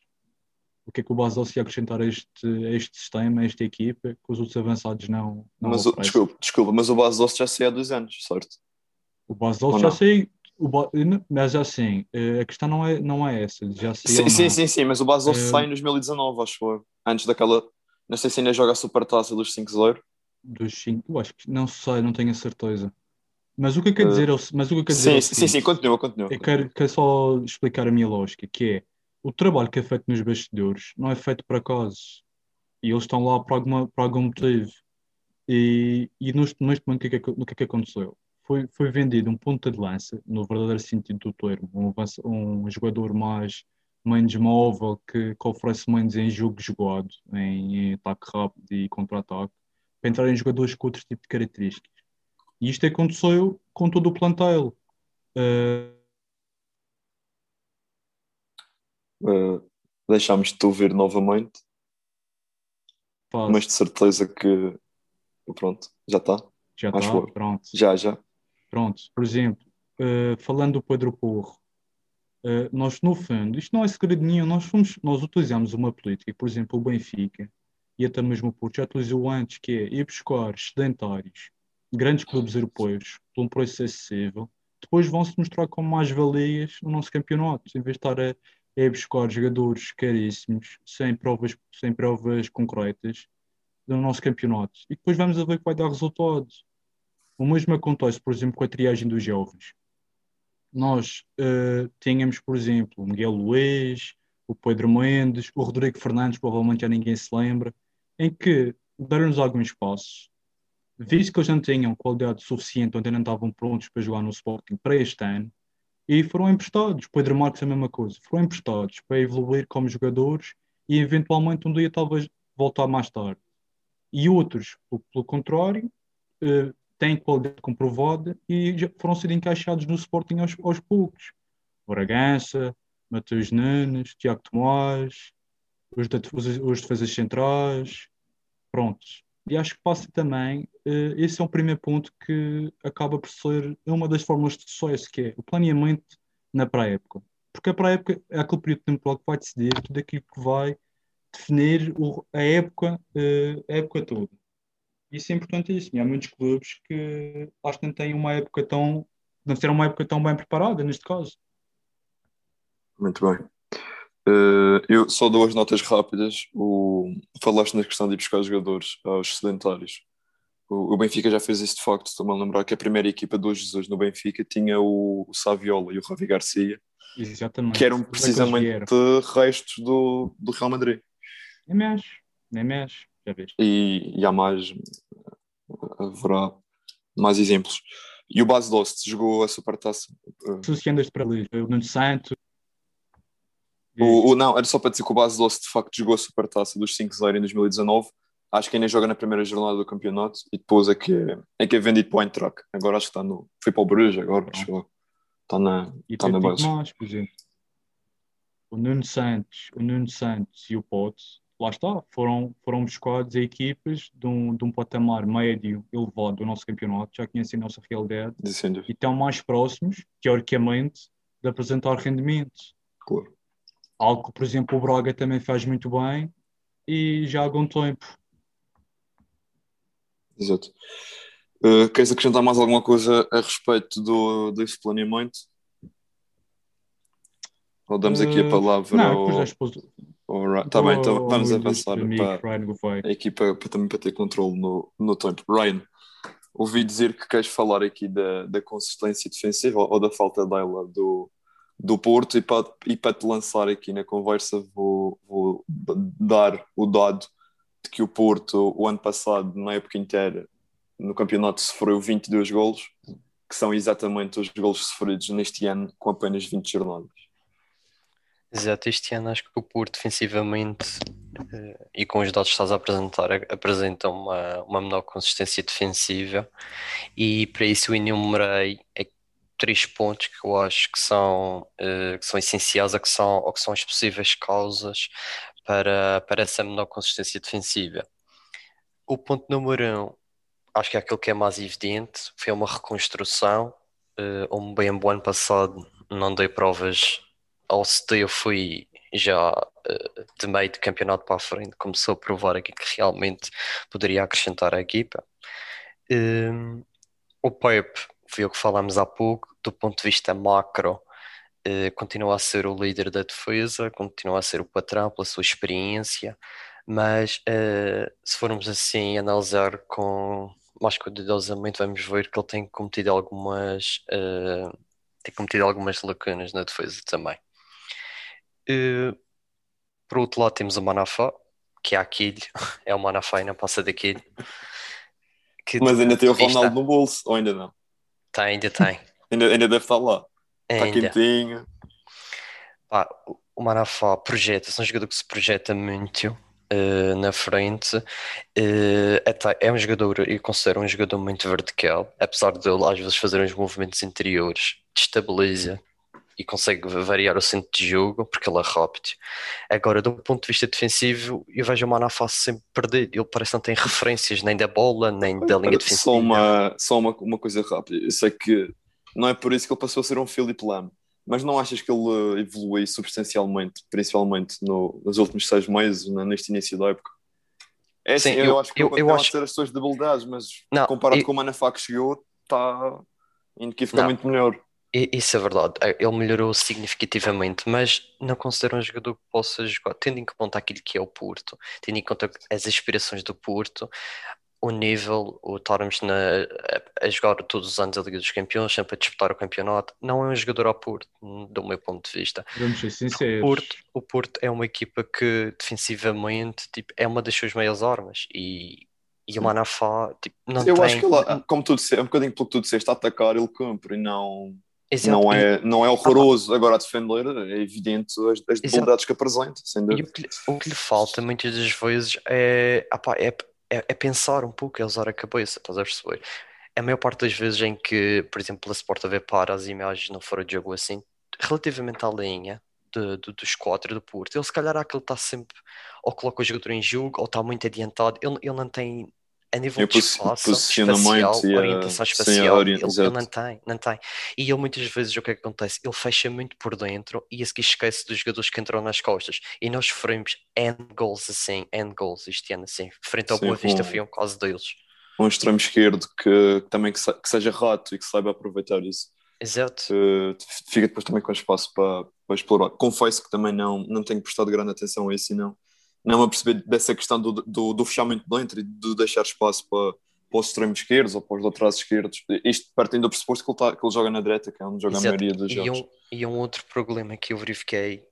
O que é que o base doce ia acrescentar a este, a este sistema, a esta equipa, que os outros avançados não. não mas, o, desculpa, desculpa, mas o base doce já saiu há dois anos, certo? O base doce já saiu. Mas assim, eh, a questão não é, não é essa. Já sim, sim, sim, sim, mas o base doce uh, sai em 2019, acho que Antes daquela. Não sei se ainda joga a supertaça dos 5-0. Dos 5, eu acho que não sei, não tenho a certeza. Mas o que eu quero dizer, é mas o que eu quero sim, dizer é sim, sim, continua, continua. Eu quero, quero só explicar a minha lógica, que é o trabalho que é feito nos bastidores não é feito por acaso. E eles estão lá por, alguma, por algum motivo. E, e neste, neste momento, o que, é que, o que é que aconteceu? Foi, foi vendido um ponta de lança, no verdadeiro sentido do termo, um, um jogador mais menos móvel, que, que oferece menos em jogo jogado, em, em ataque rápido e contra-ataque, para entrar em jogadores com outro tipo de características. E isto aconteceu com todo o plantel. Uh... Uh, deixámos de te ouvir novamente, mas de certeza que pronto, já está. Já está, pronto. Já, já. Pronto, por exemplo, uh, falando do Pedro Porro, uh, nós no fundo, isto não é segredo nenhum, nós, fomos, nós utilizamos uma política, por exemplo, o Benfica e até mesmo o Porto já utilizou antes, que é ir buscar sedentários grandes clubes europeus por um preço acessível, depois vão se mostrar como mais-valias no nosso campeonato, em vez de estar a, a buscar jogadores caríssimos, sem provas, sem provas concretas no nosso campeonato. E depois vamos a ver que vai dar resultado. O mesmo acontece, por exemplo, com a triagem dos jovens. Nós uh, tínhamos, por exemplo, o Miguel Luiz, o Pedro Mendes, o Rodrigo Fernandes, provavelmente já ninguém se lembra, em que deram-nos algum espaço, visto que eles não tinham qualidade suficiente, onde não estavam prontos para jogar no Sporting para este ano, e foram emprestados. Pedro Marques a mesma coisa, foram emprestados para evoluir como jogadores e eventualmente um dia talvez voltar mais tarde. E outros, pelo contrário, eh, têm qualidade comprovada e já foram sendo encaixados no Sporting aos, aos poucos. Bragança, Matheus Nunes, Tiago Tomás, os, os, os defesas centrais, prontos. E acho que passa também, uh, esse é um primeiro ponto que acaba por ser uma das fórmulas de sucesso, que é o planeamento na pré-época. Porque a pré-época é aquele período temporal que vai decidir tudo aquilo que vai definir a, época, uh, a época toda. Isso é importantíssimo. E há muitos clubes que acho que não têm uma época tão. não serão uma época tão bem preparada, neste caso. Muito bem. Uh, eu só duas notas rápidas. O, falaste na questão de ir buscar jogadores aos sedentários. O, o Benfica já fez isso de facto. Estou-me a lembrar que a primeira equipa do Jesus no Benfica tinha o, o Saviola e o Ravi Garcia, Exatamente. que eram precisamente restos do, do Real Madrid. Nem mexe, nem mexe, já vês. E, e há mais, haverá mais exemplos. E o Base Dost jogou a Supertaça. Tu se andas para ali, o Nuno Santos, O, o, não, era só para dizer que o Base Doce de facto jogou a Supertaça dos 5-0 em 2019. Acho que ainda joga na primeira jornada do campeonato e depois é que é, é, que é vendido para o Eintracht. Agora acho que está no. Foi para o Bruges agora, acho que está na, E está na base. mais, por exemplo. O Nuno Santos, o Nuno Santos e o Pote, lá está, foram, foram buscados a equipas de um, de um patamar médio elevado do nosso campeonato, já conhecem a nossa realidade Dizendo, e estão mais próximos, teoricamente, de apresentar rendimento. claro. Algo que, por exemplo, o Braga também faz muito bem e já há algum tempo. Exato. Uh, queres acrescentar mais alguma coisa a respeito do, desse planeamento? Ou damos aqui a Uh, palavra Não, ao, depois já expôs. ao Ryan? Tá bem, então vamos avançar para a equipa para, também para ter controle no, no tempo. Ryan, ouvi dizer que queres falar aqui da, da consistência defensiva ou, ou da falta dela do, do Porto e para, e para te lançar aqui na conversa vou, vou dar o dado de que o Porto o ano passado, na época inteira, no campeonato sofreu 22 golos, que são exatamente os golos sofridos neste ano com apenas 20 jornadas. Exato, este ano acho que o Porto defensivamente eh, e com os dados que estás a apresentar a- apresenta uma, uma menor consistência defensiva e para isso enumerei três pontos que eu acho que são, eh, que são essenciais ou que são, ou que são as possíveis causas para, para essa menor consistência defensiva. O ponto número um, acho que é aquilo que é mais evidente, foi uma reconstrução. eh, um bem bom ano passado não dei provas ao CT eu fui já eh, de meio de campeonato para a frente, começou a provar aqui que realmente poderia acrescentar à equipa. Hum, o Pep, foi o que falámos há pouco, do ponto de vista macro, eh, continua a ser o líder da defesa, continua a ser o patrão pela sua experiência, mas eh, se formos assim analisar com mais cuidadosamente, vamos ver que ele tem cometido algumas, eh, tem cometido algumas lacunas na defesa também. Eh, por outro lado, temos o Manafá, que é aquele, é o Manafá e não passa daquele. Que Mas ainda tem o. Ronaldo no bolso, ou ainda não? Tem, ainda tem. Ainda, ainda deve estar lá. Está quentinho. Pá, o- Manafá projeta-se, é um jogador que se projeta muito eh, na frente. Até- é um jogador, eu considero um jogador muito vertical, apesar de ele às vezes fazer uns movimentos interiores, destabiliza e consegue variar o centro de jogo porque ele é rápido. Agora, do ponto de vista defensivo, eu vejo o Manafá sempre perder. Ele parece que não tem referências nem da bola, nem da linha defensiva. Só, uma, só uma, uma coisa rápida. Eu sei que não é por isso que ele passou a ser um Filipe Lam, mas não achas que ele eh, evolui substancialmente, principalmente no, nos últimos seis meses, neste início da época? É assim, Sim, eu, eu- acho que eu- ele eu acho- a ter as suas debilidades, mas Não, comparado eu- com o Manafá que chegou, está inequivocamente melhor. Isso é verdade, Eh, ele melhorou significativamente, mas não considero um jogador que possa jogar, tendo em conta aquilo que é o Porto, tendo em conta as aspirações do Porto, o nível, o estarmos na, a, a jogar todos os anos a Liga dos Campeões, sempre a disputar o campeonato, não é um jogador ao Porto, do meu ponto de vista. Vamos ser O sinceros. Porto, o Porto é uma equipa que defensivamente tipo, é uma das suas maiores armas e, e o Manafá tipo, não eu tem. acho que ele, como tu disseste, um bocadinho pelo que tu disseste, a atacar ele cumpre e não, Exato, não, e- é, não é horroroso. Agora a defender é evidente as, as debilidades que apresenta, sem E dúvida. o que, lhe- o que lhe falta muitas das vezes é, ah pá, é, é, é pensar um pouco, é usar a cabeça, estás a perceber? A maior parte das vezes em que, por exemplo, a Sport TV para as imagens não fora de jogo assim, relativamente à linha de, de- dos quatro do Porto, ele se calhar há que ele está sempre, ou coloca o jogador em jogo, ou está muito adiantado, ele, ele não tem, a nível de espaço, espacial, e orientação espacial, orient- ele, ele não tem, não tem. E ele muitas vezes o que é que acontece? Ele fecha muito por dentro e seguir esquece dos jogadores que entram nas costas. E nós sofremos end goals assim, end goals este ano assim. Frente ao Sim, Boa Vista foi um caso deles. um extremo esquerdo que também que, que seja rato e que saiba aproveitar isso. Exato. Que fica depois também com espaço para, para explorar. Confesso que também não, não tenho prestado grande atenção a isso e não, não me aperceber dessa questão do, do, do fechamento dentro e de deixar espaço para, para os extremos esquerdos ou para os laterais esquerdos. Isto partindo do pressuposto que ele, tá, que ele joga na direita, que é onde joga a Exato. maioria dos E jogos. um, e um outro problema que eu verifiquei,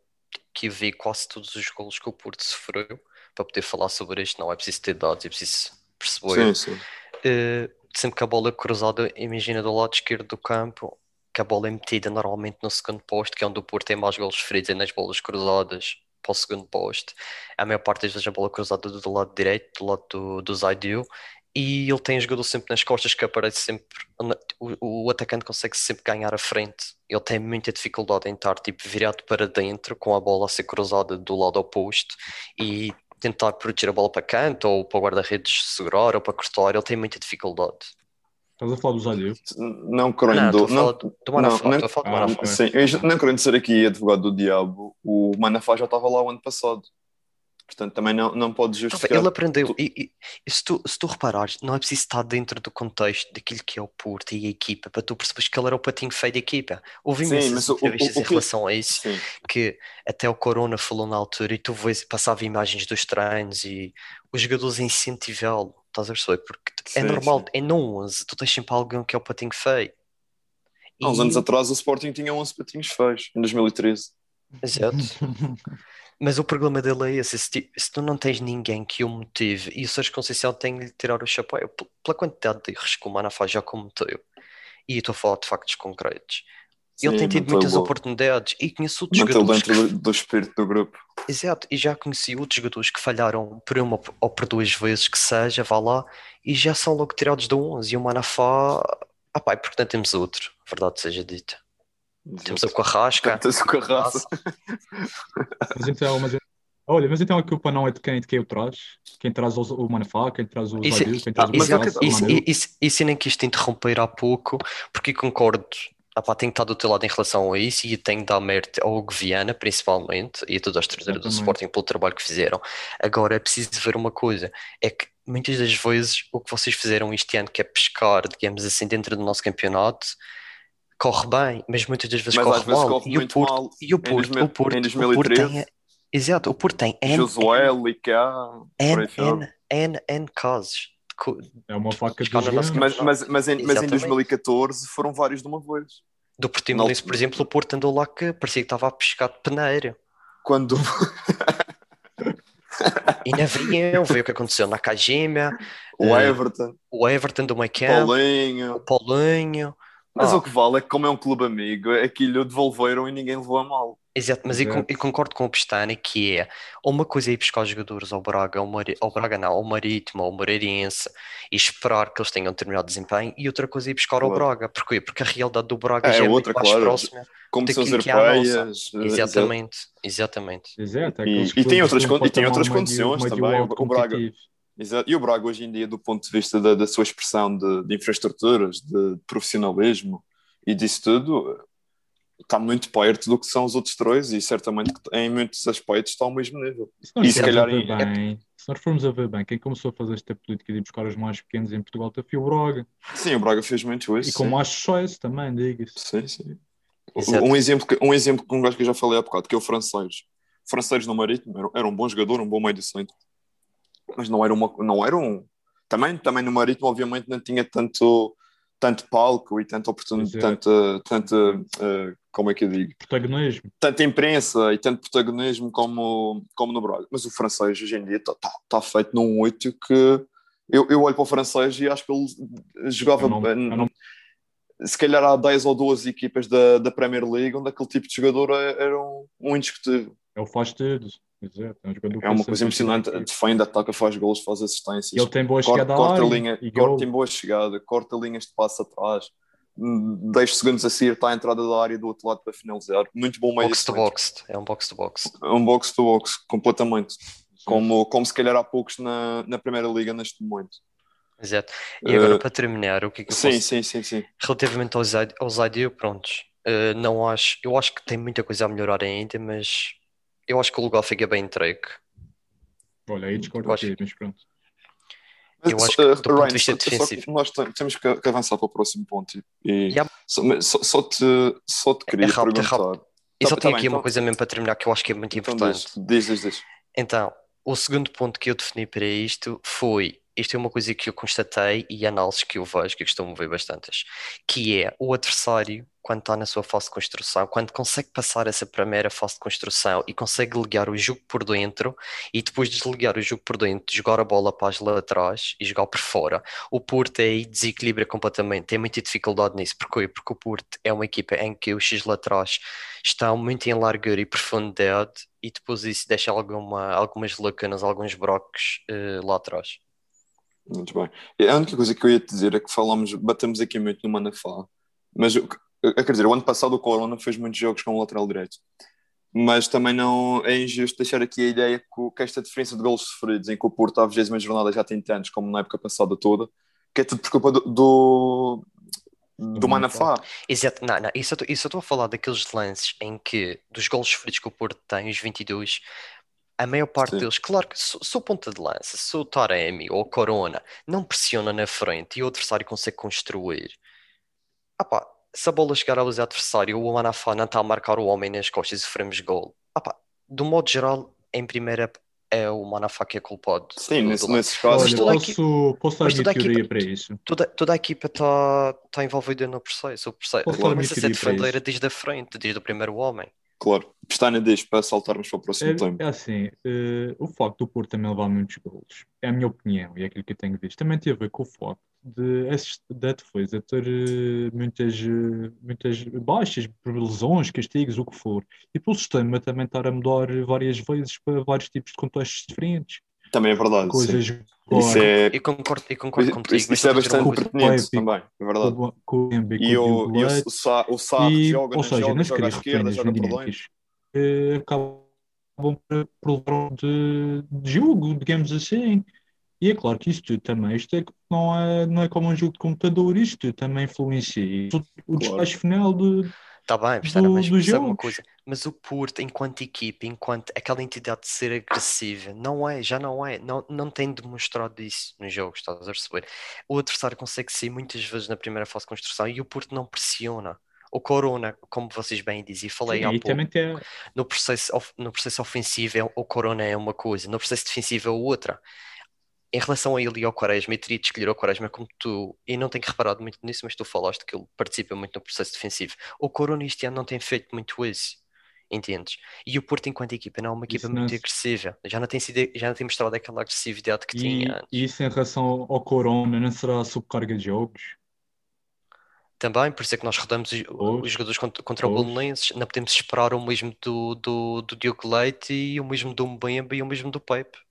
que vi quase todos os golos que o Porto sofreu, para poder falar sobre isto, não é preciso ter dados, é preciso perceber. Sim, sim. Eh, sempre que a bola é cruzada, imagina do lado esquerdo do campo, que a bola é metida normalmente no segundo posto, que é onde o Porto tem mais golos feridos, é nas bolas cruzadas para o segundo posto. A maior parte das vezes a bola cruzada do, do lado direito, do lado do, do Zaidu, e ele tem jogador sempre nas costas que aparece sempre. O, o, atacante consegue sempre ganhar a frente. Ele tem muita dificuldade em estar tipo, virado para dentro, com a bola a ser cruzada do lado oposto e tentar proteger a bola para canto ou para o guarda-redes segurar ou para cortar. Ele tem muita dificuldade. Estás a falar do Zalho? Não querendo. Não, estou a falar do, do Manafá. Não, não, Manafá. Ah, sim, eu não querendo ser aqui advogado do diabo, o Manafá já estava lá o ano passado. Portanto, também não, não pode justificar. Ele aprendeu, tu... e, e, se, tu, se tu reparares, não é preciso estar dentro do contexto daquilo que é o Porto e a equipa para tu perceberes que ele era o patinho feio da equipa. Houve imensas entrevistas o, o, o, em relação a isso, Sim. que até o Corona falou na altura e tu vês, passava imagens dos treinos e os jogadores incentivá-lo, estás a perceber? Porque é sim, é normal, sim. é no 11, tu tens sempre alguém que é o patinho feio. Há uns e... anos atrás o Sporting tinha 11 patinhos feios, em 2013. Exato. Mas o problema dele é esse: se, se, tu não tens ninguém que o motive, e o Sérgio Conceição tem de lhe tirar o chapéu pela quantidade de erros que o Manafá já cometeu, e estou a falar de factos concretos. Sim, ele tem tido muitas bom. oportunidades e conheço outros manteu jogadores. dentro que... do espírito do grupo. Exato, e já conheci outros jogadores que falharam por uma ou por duas vezes que seja, vá lá, e já são logo tirados do 11. E o Manafá, ah pá, porque não temos outro, verdade seja dita. Temos o Carrasca. Temos o Carrasca. mas então, mas, olha, mas então a culpa não é de quem, de quem o traz? Quem traz o, o Manafá, quem traz o isso, quem traz o isso, isso, isso, isso, nem quis te interromper há pouco, porque concordo. Ah, pá, tenho estado do teu lado em relação a isso e tenho de dar mérito ao Guiana, principalmente, e a todas as treinadores do Sporting pelo trabalho que fizeram. Agora é preciso ver uma coisa: é que muitas das vezes o que vocês fizeram este ano, que é pescar, digamos assim, dentro do nosso campeonato, corre bem, mas muitas das vezes mas corre vezes mal. Corre e, o Porto, mal. e o Porto, o Porto, em 2013, o Porto tem, exato, o Porto tem N, Josué, N, N, N, N casos. É uma faca de mas, mas, mas, em, mas em 2014 foram vários de uma vez. Do Portimonense, por exemplo, o Porto andou lá que parecia que estava a pescar de peneiro. Quando... e na vinha ver o que aconteceu na Cajima, o uh, Everton, o Everton do Maicamp, Paulinho. o Paulinho, mas oh. o que vale é que, como é um clube amigo, aquilo o devolveram e ninguém levou a mal. Exato, mas eu, eu, concordo com o Pestana que é uma coisa é ir buscar os jogadores ao Braga, ao, Mar... ao Braga não, ao Marítimo, ao Moreirense e esperar que eles tenham determinado desempenho e outra coisa é ir buscar claro. ao Braga, porque, porque a realidade do Braga é, já é outra, muito mais claro. próxima como são europeias. Exatamente, exatamente. Exato, e, e, tem outras, e tem outras condições também. O, o Braga, Exato. E o Braga hoje em dia, do ponto de vista da, da sua expressão de, de infraestruturas, de profissionalismo, e disso tudo está muito perto do que são os outros três e certamente em muitos aspectos está ao mesmo nível. E se calhar em... bem, se nós formos a ver bem, quem começou a fazer esta política de buscar os mais pequenos em Portugal foi o Braga. Sim, o Braga fez muito isso. E com sim. mais sucesso também, diga-se. Sim, sim. Um exemplo, que, um exemplo com um gajo que eu já falei há bocado, que é o francês. O francês no Marítimo era, era um bom jogador, um bom meio de centro, mas não era, uma, não era um. Também, também no Marítimo, obviamente, não tinha tanto tanto palco e tanta oportunidade, tanta, tanta uh, como é que eu digo? Protagonismo. Tanta imprensa e tanto protagonismo como, como no Braga. Mas o francês hoje em dia está tá, tá feito num 8 que eu, eu olho para o francês e acho que ele jogava. Eu não, eu não... Se calhar há 10 ou 12 equipas da, da Premier League onde aquele tipo de jogador é, era um, um indiscutível. Ele faz tudo. Exato, é, é uma coisa impressionante. Defende, ataca, faz gols, faz assistências. Ele tem boa corta, chegada corta linha, corta, tem boa chegada, corta linhas de passo atrás. 10 segundos a seguir está a entrada da área do outro lado para finalizar. Muito bom meio. Box to box, é um box to box. É um box to box, completamente. Como, como se calhar há poucos na, na Primeira Liga neste momento. Exato. E agora uh, para terminar, o que é que eu sim, posso... sim, sim, sim. Relativamente aos, aos IDEO, prontos. Uh, não acho, eu acho que tem muita coisa a melhorar ainda, mas eu acho que o lugar fica bem entregue. Olha, aí discordo acho... mas pronto. Eu acho que do ponto Ryan, de vista defensivo. Nós temos que avançar para o próximo ponto. E yeah. só, só, te, só te queria é rápido, perguntar. É rápido. Eu só tenho tá aqui uma então... coisa mesmo para terminar que eu acho que é muito então importante. Diz, diz, diz. Então, o segundo ponto que eu defini para isto foi isto é uma coisa que eu constatei e análises que eu vejo, que eu costumo ver bastantes, que é o adversário, quando está na sua fase de construção, quando consegue passar essa primeira fase de construção e consegue ligar o jogo por dentro e depois de desligar o jogo por dentro, jogar a bola para as laterais e jogar por fora, o Porto aí desequilibra completamente, tem muita dificuldade nisso. Porquê? Porque o Porto é uma equipa em que os X laterais estão muito em largura e profundidade e depois isso deixa alguma, algumas lacunas, alguns brocos uh, lá atrás. Muito bem. A única coisa que eu ia te dizer é que falamos, batemos aqui muito no Manafá, mas eu, quer dizer, o ano passado o Corona fez muitos jogos com o lateral direito, mas também não é injusto deixar aqui a ideia que, que esta diferença de gols sofridos, em que o Porto à 20 jornada já tem tantos, como na época passada toda, que é tudo por culpa do, do, do Manafá. Exato, não, não, isso, eu estou a falar daqueles lances em que, dos gols sofridos que o Porto tem, os 22, a maior parte Sim. deles, claro que se, se o ponta de lança, se o Taremi ou o Corona não pressiona na frente e o adversário consegue construir, apá, se a bola chegar ao adversário o Manafá não está a marcar o homem nas costas e sofremos gol, apá, do modo geral, em primeira é o Manafá que é culpado. Sim, nesse, nesses casos. Olha, posso, posso dar a minha teoria equipa, para isso? Toda, toda a equipa está tá envolvida no processo. O processo começa a ser defendeira desde a frente, desde o primeiro homem. Claro, pestana deixa para saltarmos para o próximo é, tempo. É assim, uh, o facto do Porto também levar muitos golos, é a minha opinião e é aquilo que eu tenho visto, também tem a ver com o facto de da defesa ter uh, muitas, uh, muitas baixas lesões, castigos, o que for, e pelo sistema também estar a mudar várias vezes para vários tipos de contextos diferentes. Também é verdade. Coisas sim. Isso é... Eu concordo, eu concordo contigo. Isso, isso é bastante pertinente também, é verdade. Com, com e o, o, o, Sá, o Sá e, joga, ou seja, joga, nas joga à esquerda, joga por dentro. Eh, acabam por, por levar de, de jogo, digamos assim. E é claro que isto também, isto é, não, é, não é como um jogo de computador, isto também influencia o, o claro. despacho final de, Está bem, está do, mas do uma coisa. Mas o Porto, enquanto equipe, enquanto aquela entidade de ser agressiva, não é, já não é, não, não tem demonstrado isso nos jogos, estás a perceber? O adversário consegue sair muitas vezes na primeira fase de construção e o Porto não pressiona. O Corona, como vocês bem dizem, falei Sim, há pouco, tem... no, processo, no processo ofensivo é, o Corona é uma coisa, no processo defensivo é outra em relação a ele e ao Quaresma, e teria de escolher o Quaresma como tu, e não tenho reparado muito nisso, mas tu falaste que ele participa muito no processo defensivo. O Corona este ano não tem feito muito isso, entendes? E o Porto, enquanto equipa, não é uma equipa isso muito não... agressiva, já não, tem sido, já não tem mostrado aquela agressividade que e, tinha antes. E isso em relação ao Corona, não será subcarga de jogos? Também, por isso é que nós rodamos os, os jogadores contra, contra o Bolonenses, não podemos esperar o mesmo do, do, do Diogo Leite e o mesmo do Mbemba e o mesmo do Pepe.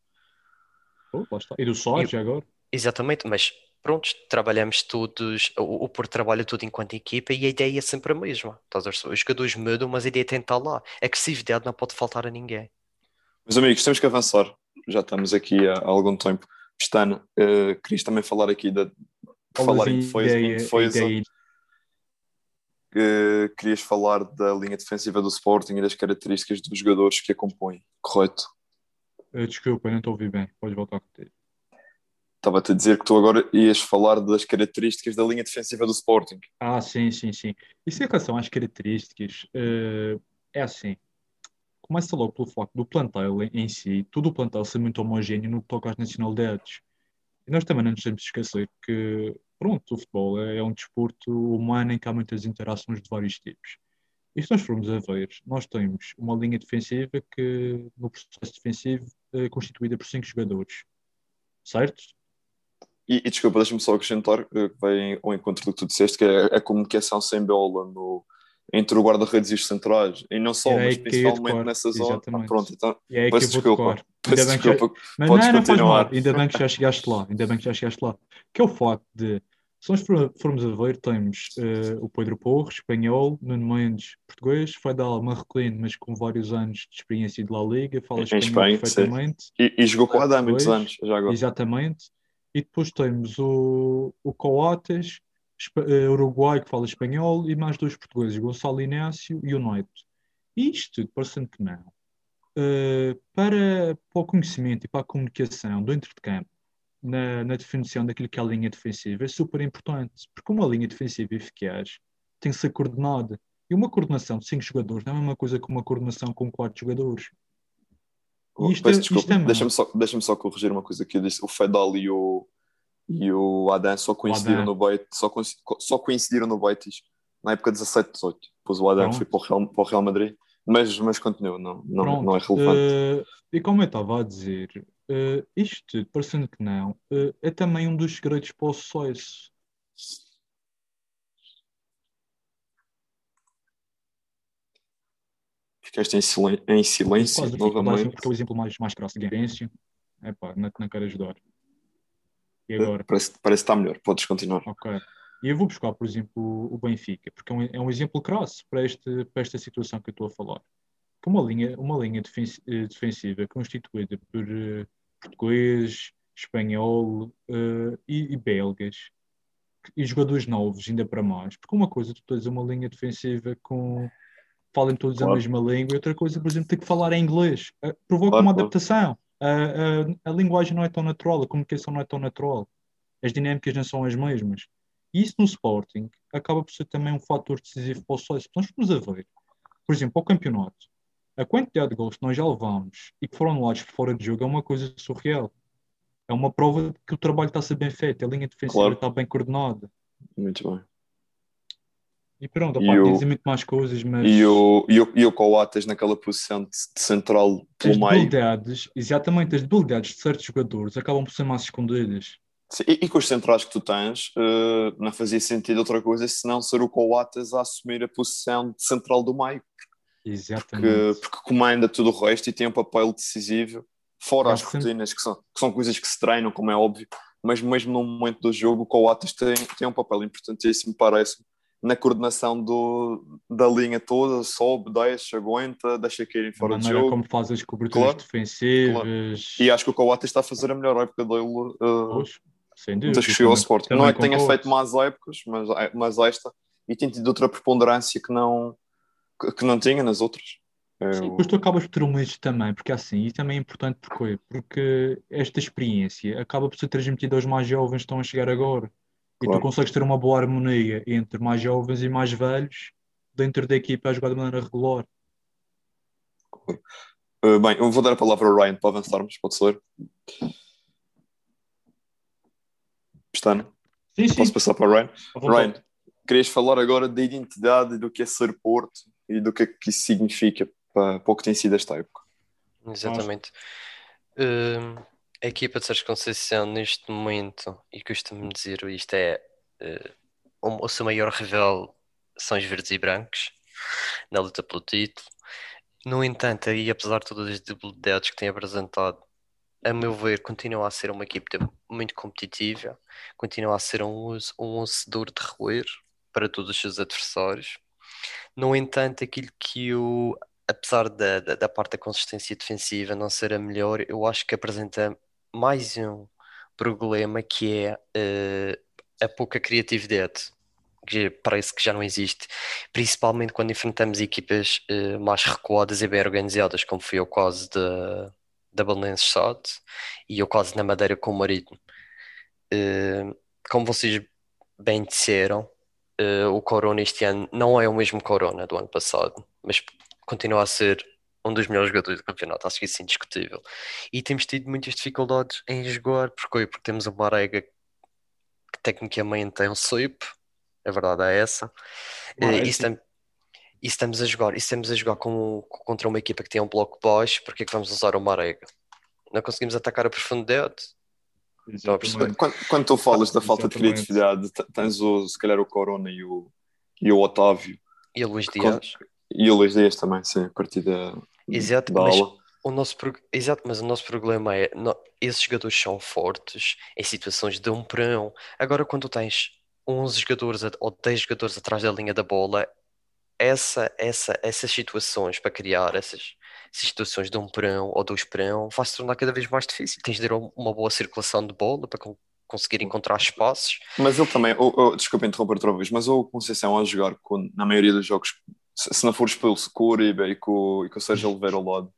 E do Soares agora? Exatamente, mas pronto, trabalhamos todos, o, o Porto trabalha tudo enquanto equipa e a ideia é sempre a mesma. Estás a ver? Os jogadores mudam, mas a ideia tem que estar lá. A agressividade não pode faltar a ninguém. Meus amigos, temos que avançar. Já estamos aqui há, há algum tempo. Pestana, uh, querias também falar aqui da. Falar em defesa. Em defesa. Uh, querias falar da linha defensiva do Sporting e das características dos jogadores que a compõem, correto? Uh, desculpa, não estou a ouvir bem. Pode voltar a repetir. Estava-te a dizer que tu agora ias falar das características da linha defensiva do Sporting. Ah, sim, sim, sim. Isso em relação às características, uh, é assim. Começa logo pelo facto do plantel em si, todo o plantel ser muito homogéneo no que toca às nacionalidades. E nós também não nos temos de esquecer que, pronto, o futebol é, é um desporto humano em que há muitas interações de vários tipos. E se nós formos a ver, nós temos uma linha defensiva que, no processo defensivo, é constituída por cinco jogadores, certo? E, e desculpa, deixa-me só acrescentar eh, que vem ao encontro do que tu disseste, que é a comunicação sem bola no, entre o guarda-redes e os centrais, e não só, é mas principalmente nessa zona. Ah, pronto, então, e é peço desculpa. Peço desculpa. Já... Mas não, não faz mal, ainda bem que já chegaste lá, ainda bem que já chegaste lá. Que é o facto de se nós formos a ver, temos uh, o Pedro Porro, espanhol, Nuno Mendes, português, Fadal, marroquino, mas com vários anos de experiência de La Liga, fala em espanhol Espanha, perfeitamente. E, e, jogou com o Adam há muitos anos, já agora. Exatamente. E depois temos o, o Coates, uh, uruguai, que fala espanhol, e mais dois portugueses, Gonçalo Inácio e o Noito. Isto, parecendo que não, uh, para, para o conhecimento e para a comunicação dentro de campo, na, na, definição daquilo que é a linha defensiva é super importante, porque uma linha defensiva eficaz tem que ser coordenada. E uma coordenação de cinco jogadores não é a mesma coisa que uma coordenação com quatro jogadores. Oh, isto, é- desculpa, é deixa-me só, deixa só corrigir uma coisa que eu disse. O Fedal e o, e o Adam só coincidiram Adam. no Betis, só, só coincidiram no Betis na época 17-18. Depois o Adam Pronto. foi para o Real, para o Real Madrid, mas, mas continua, não, não, Pronto, não é relevante. eh, e como eu estava a dizer, eh, isto, parecendo que não, eh, é também um dos segredos para o sucesso. Ficaste em silen- em silêncio Quase novamente. porque é o exemplo mais, mais crasso de Guerêncio. É pá, não, não quero ajudar. E agora? Parece, parece que está melhor, podes continuar. Ok. E eu vou buscar, por exemplo, o Benfica, porque é um, é um exemplo crasso para, este, para esta situação que eu estou a falar. Que uma linha, uma linha eh, defensiva constituída por eh, português, espanhol eh, e, e belgas, e jogadores novos, ainda para mais. Porque uma coisa, tu tens uma linha defensiva com. Falem todos Claro. a mesma língua, e outra coisa, por exemplo, ter que falar em inglês. Eh, provoca Claro, uma claro. adaptação. A linguagem não é tão natural, a comunicação não é tão natural. As dinâmicas não são as mesmas. E isso no Sporting acaba por ser também um fator decisivo para o sucesso. Nós vamos a ver, por exemplo, ao campeonato, a quantidade de gols que nós já levamos e que foram por fora de jogo é uma coisa surreal. É uma prova de que o trabalho está a ser bem feito, a linha defensiva Claro. está bem coordenada. Muito bem. E pronto, E opá, o- podia dizer muito mais coisas, mas E o, e o, e o Coates naquela posição de, de central pelo meio. debilidades, exatamente, as debilidades de certos jogadores acabam por ser mais escondidas. Sim, E, e com os centrais que tu tens, eh, não fazia sentido outra coisa senão ser o Coates a assumir a posição de central do meio, Exatamente. porque comanda tudo o resto e tem um papel decisivo, fora as sempre- rotinas, que são, que são coisas que se treinam, como é óbvio, mas mesmo no momento do jogo, o Coates tem, tem um papel importantíssimo, parece na coordenação do, da linha toda, sobe, desce, aguenta, deixa cair fora de jogo. como faz as coberturas Claro, defensivas. E acho que o Coates está a fazer a melhor época dele eh, Pois, sem dúvida. desde que chegou ao Também- Sport. também Não é que tenha feito más épocas, mas, é, mas esta, e tem tido outra preponderância que não, que, não tinha nas outras. É Sim, depois tu acabas por ter um eixo também, porque assim, e também é importante porque, porque esta experiência acaba por ser transmitida aos mais jovens que estão a chegar agora. E Claro. tu consegues ter uma boa harmonia entre mais jovens e mais velhos dentro da equipa a jogar de maneira regular. Uh, bem, eu vou dar a palavra ao Ryan para avançarmos, pode ser? Pestana, Sim, sim. posso passar para o Ryan? Ryan, querias falar agora da identidade e do que é ser Porto e do que é que isso significa para, para o que tem sido esta época. Exatamente. Hum, a equipa de Sérgio Conceição neste momento, e custa-me dizer isto, é eh, o, seu maior rival são os verdes e brancos na luta pelo título. No entanto, e apesar de todas as debilidades que tem apresentado, a meu ver, continua a ser uma equipa muito competitiva, continua a ser um, um vencedor de roer para todos os seus adversários. No entanto, aquilo que eu apesar da, da, da parte da consistência defensiva não ser a melhor, eu acho que apresenta mais um problema que é eh, a pouca criatividade, que parece que já não existe, principalmente quando enfrentamos equipas eh, mais recuadas e bem organizadas, como foi o caso da, da SAD e o caso na Madeira com o Marítimo. Eh, como vocês bem disseram, eh, o Corona este ano não é o mesmo Corona do ano passado, mas continua a ser um dos melhores jogadores do campeonato, acho que isso é indiscutível. E temos tido muitas dificuldades em jogar, porque, porque temos uma Marega que tecnicamente é um sweep, a verdade é essa. Marega, Eh, e, estam- e estamos a jogar, e estamos a jogar com, contra uma equipa que tem um bloco baixo, porque é que vamos usar o Marega? Não conseguimos atacar a profundidade. Exatamente. Quando, quando tu falas da falta de Exatamente. criatividade, t- tens o, se calhar o Corona e o, e o Otávio E o Luís Dias. e o Luís Dias também, sim, a partir da, Exato, da mas aula. o nosso, pro- exato, mas o nosso problema é no- esses jogadores são fortes em situações de um para um. Agora, quando tu tens 11 jogadores a- ou 10 jogadores atrás da linha da bola, essa, essa, essas situações para criar essas, essas situações de um um ou dois um vai se tornar cada vez mais difícil. Tens de ter um- uma boa circulação de bola para con- conseguir encontrar espaços. Mas ele também, o, o, desculpa interromper outra vez, mas o Conceição a jogar com, na maioria dos jogos, se, não for expulso com o Uribe e com, e com o Sérgio Oliveira ao lado,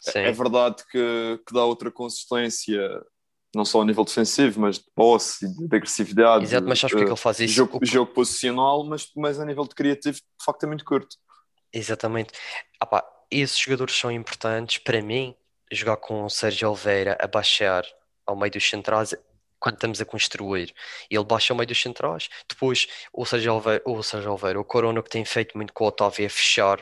Sim. é verdade que, que dá outra consistência, não só a nível defensivo, mas de posse, de agressividade, Exato, mas sabes porque é que ele faz isso? jogo, jogo posicional, mas, mas a nível de criativo, de facto é muito curto. Exatamente. Ah pá, esses jogadores são importantes para mim. Jogar com o Sérgio Oliveira a baixar ao meio dos centrais quando estamos a construir. Ele baixa ao meio dos centrais. Depois, ou seja, Alveiro, ou seja, Alveiro, o Corona que tem feito muito com o Otávio é fechar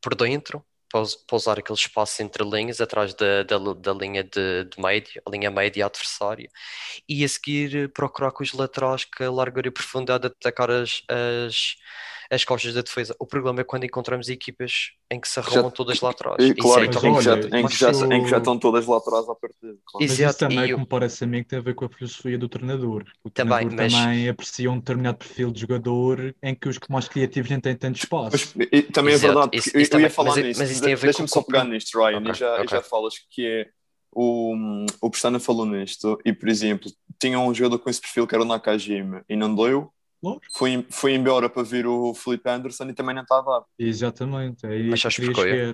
por dentro, para usar aquele espaço entre linhas, atrás da, da, da linha de, de média, a linha média adversária, e a seguir procurar com os laterais que a largura e profundidade atacar as, as, as costas da defesa. O problema é quando encontramos equipas em que se arrumam já, todas lá atrás. E, claro, é em, que já, em, que já, em que já estão todas lá atrás à partida. Claro. Mas isso também, eu... como parece a mim, que tem a ver com a filosofia do treinador. O também, treinador mas... também aprecia um determinado perfil de jogador em que os mais criativos nem têm tanto espaço. Mas, e, também Exato. é verdade, isso, isso eu, também, ia falar mas, nisso. Mas Deixa-me só pegar nisto, Ryan, okay, e, já, okay. e já falas que é o, o Pestana falou nisto e, por exemplo, tinha um jogador com esse perfil que era o Nakajima e não deu. Foi, foi embora para vir o Felipe Anderson e também não está a dar. Exatamente. É Mas sabes porquê?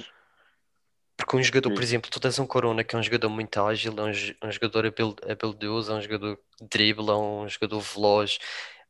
Porque um jogador, por exemplo, tu tens um Corona que é um jogador muito ágil, é um, um jogador habilidoso, é um jogador dribble, é um jogador veloz,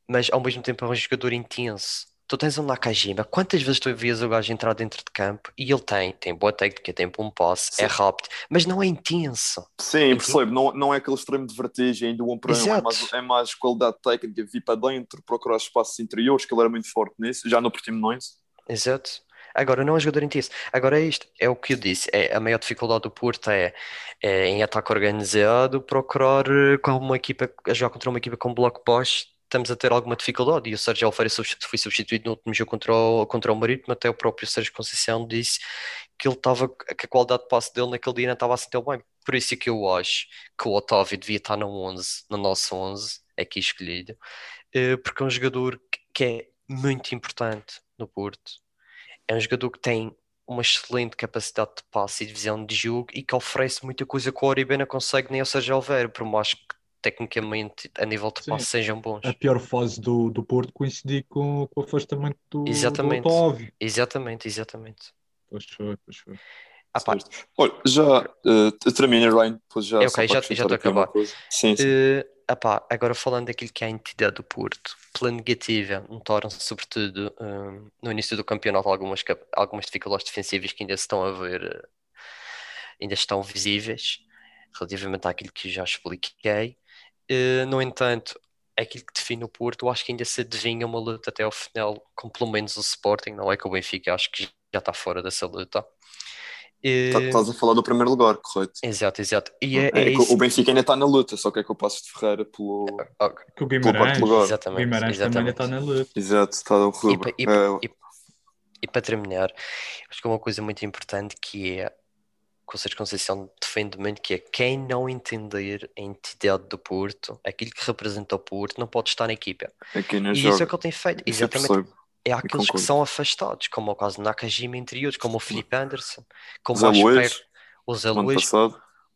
mas ao mesmo tempo é um jogador intenso tu tens um Nakajima, quantas vezes tu vias o gajo entrar dentro de campo e ele tem, tem boa técnica, tem bom passe, é rápido, mas não é intenso. Sim, percebo, não, não é aquele extremo de vertigem do um para um, é mais, é mais qualidade técnica, vir para dentro, procurar espaços interiores, que ele era muito forte nisso, já no Portimonense. Exato. Agora, não é um jogador intenso. Agora é isto, é o que eu disse, é, a maior dificuldade do Porto é, é em ataque organizado procurar eh, com uma equipa, a jogar contra uma equipa com bloco baixo estamos a ter alguma dificuldade. E o Sérgio Alfeira foi substituído no último jogo contra o, contra o Marítimo, até o próprio Sérgio Conceição disse que ele estava, que a qualidade de passe dele naquele dia não estava assim tão bem. Por isso é que eu acho que o Otávio devia estar no 11, no nosso 11, aqui escolhido, eh, porque é um jogador que é muito importante no Porto. É um jogador que tem uma excelente capacidade de passe e de visão de jogo e que oferece muita coisa que o Oribe não consegue nem o Sérgio Alveira, por mais que tecnicamente a nível de passe sejam bons. A pior fase do, do Porto coincidir com, com o afastamento do, exatamente. do Otávio. Exatamente, exatamente. Pois foi, pois foi. Ah, pá. Olha, já uh, termina, Ryan, depois já. É, ok, já estou a acabar. Sim, sim. Uh, ah, agora falando daquilo que é a entidade do Porto, pela negativa, notaram-se sobretudo um, no início do campeonato algumas, algumas dificuldades defensivas que ainda se estão a ver, ainda estão visíveis, relativamente àquilo que já expliquei. Uh, no entanto, aquilo que define o Porto, eu acho que ainda se adivinha uma luta até ao final, com pelo menos o Sporting, não é que o Benfica acho que já está fora dessa luta. Tá, estás a falar do primeiro lugar, correto? Exato, exato. E é, é, é o Benfica ainda está na luta, só que é que eu passo de Ferreira pelo, okay. o Guimarães, lugar. Exatamente, Guimarães exatamente. também está na luta. Exato, está no rubro. E, e, é... e, e, para terminar, acho que é uma coisa muito importante que é que o Sérgio Conceição defende muito, que é quem não entender a entidade do Porto, aquilo que representa o Porto, não pode estar na equipa. É e joga. isso é o que ele tem feito. Isso Exatamente. É aqueles que são afastados, como é o caso de Nakajima interiores, como o Felipe Anderson, como mais perto, o Zé Luís,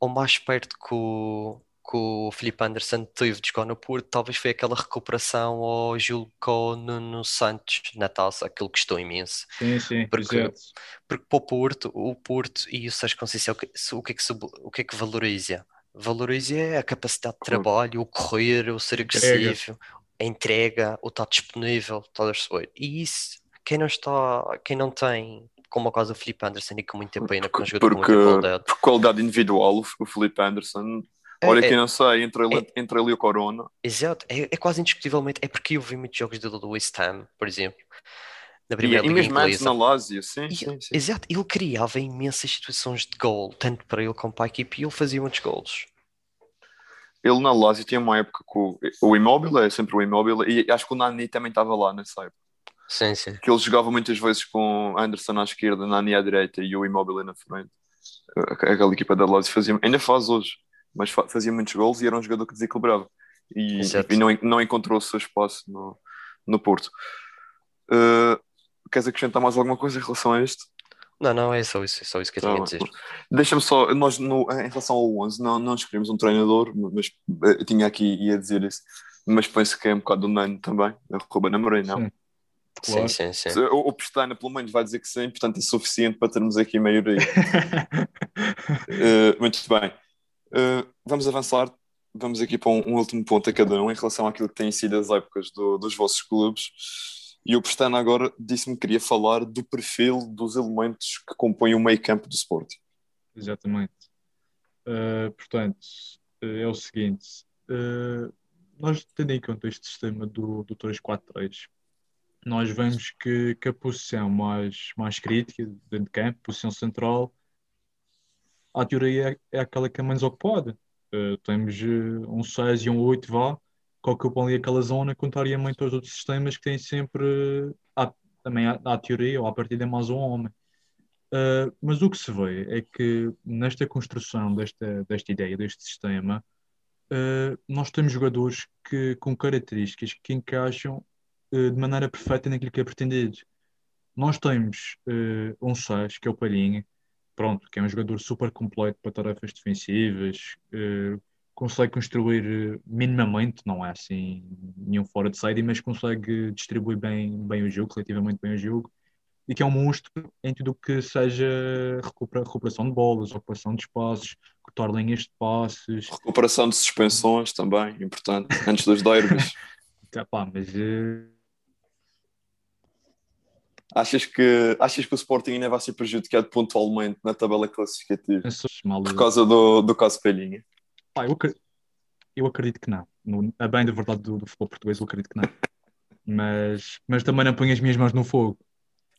ou mais perto que o, que o Felipe Anderson teve de jogar no Porto, talvez foi aquela recuperação ao Gil com no Santos na taça, aquilo custou imenso. Sim, sim, porque, exato. porque para o Porto, o Porto e o Sérgio Conceição, o que é que, o que, é que valoriza? Valoriza a capacidade de trabalho, o correr, o ser agressivo, a entrega, o estar disponível, estás a perceber? E isso, quem não está, quem não tem como o caso do Felipe Anderson e com muita pena porque, porque, porque, qualidade. por qualidade individual o Felipe Anderson é, Olha é, que não sei, entre ele, é, entre ele e o Corona. Exato, é, é, quase indiscutivelmente. É porque eu vi muitos jogos dele do West Ham, por exemplo. Na primeira e, e mesmo antes na Lazio, sim, e, sim, sim, Exato, ele criava imensas situações de gol, tanto para ele como para a equipe, e ele fazia muitos gols. Ele na Lazio tinha uma época com o Imóvel, é sempre o Imóvel, e acho que o Nani também estava lá nessa época. Sim, sim. Que ele jogava muitas vezes com Anderson à esquerda, Nani à direita e o Imóvel na frente. Aquela equipa da Lazio fazia, ainda faz hoje mas fazia muitos gols e era um jogador que desequilibrava e, e não, não encontrou o seu espaço no, no Porto. Uh, queres acrescentar mais alguma coisa em relação a isto? Não, não, é só isso, é só isso que eu tinha a dizer. Deixa-me só, nós no, em relação ao 11 não, não escolhemos um treinador, mas eu tinha aqui ia dizer isso, mas penso que é um bocado do Nano também, a Ruben Amorim, não? Sim. Claro. Sim, sim, sim. O, o Pestana, pelo menos, vai dizer que sim, portanto é suficiente para termos aqui a maioria. uh, muito bem. Uh, vamos avançar, vamos aqui para um, um, último ponto a cada um em relação àquilo que têm sido as épocas do, dos vossos clubes. E o Pestana agora disse-me que queria falar do perfil dos elementos que compõem o meio campo do Sporting. Exatamente. Uh, portanto, é o seguinte: uh, nós tendo em conta este sistema do, do 3-4-3, nós vemos que, que a posição mais, mais crítica dentro de campo, posição central, a teoria é, é aquela que é menos ocupada. Uh, temos uh, um 6 e um 8 vá, que ocupam ali aquela zona, contrariamente aos outros sistemas que têm sempre, uh, também à, teoria, ou à partida, mais um homem. Uh, mas o que se vê é que nesta construção desta, desta ideia, deste sistema, uh, nós temos jogadores que, com características que encaixam uh, de maneira perfeita naquilo que é pretendido. Nós temos um 6, que é o Palhinha, pronto, que é um jogador super completo para tarefas defensivas, consegue construir minimamente, não é assim nenhum fora de série, mas consegue distribuir bem, bem o jogo, relativamente bem o jogo e que é um monstro em tudo o que seja recupera, recuperação de bolas, ocupação de espaços, cortar linhas de passes. Recuperação de suspensões também, importante, antes dos derbys. tá, pá, mas... Uh... Achas que, achas que o Sporting ainda vai ser prejudicado pontualmente na tabela classificativa? Por causa do, do caso Pelhinha? Pá, eu, eu acredito que não. No, a bem da verdade do, do futebol português, eu acredito que não. mas, mas também não ponho as minhas mãos no fogo.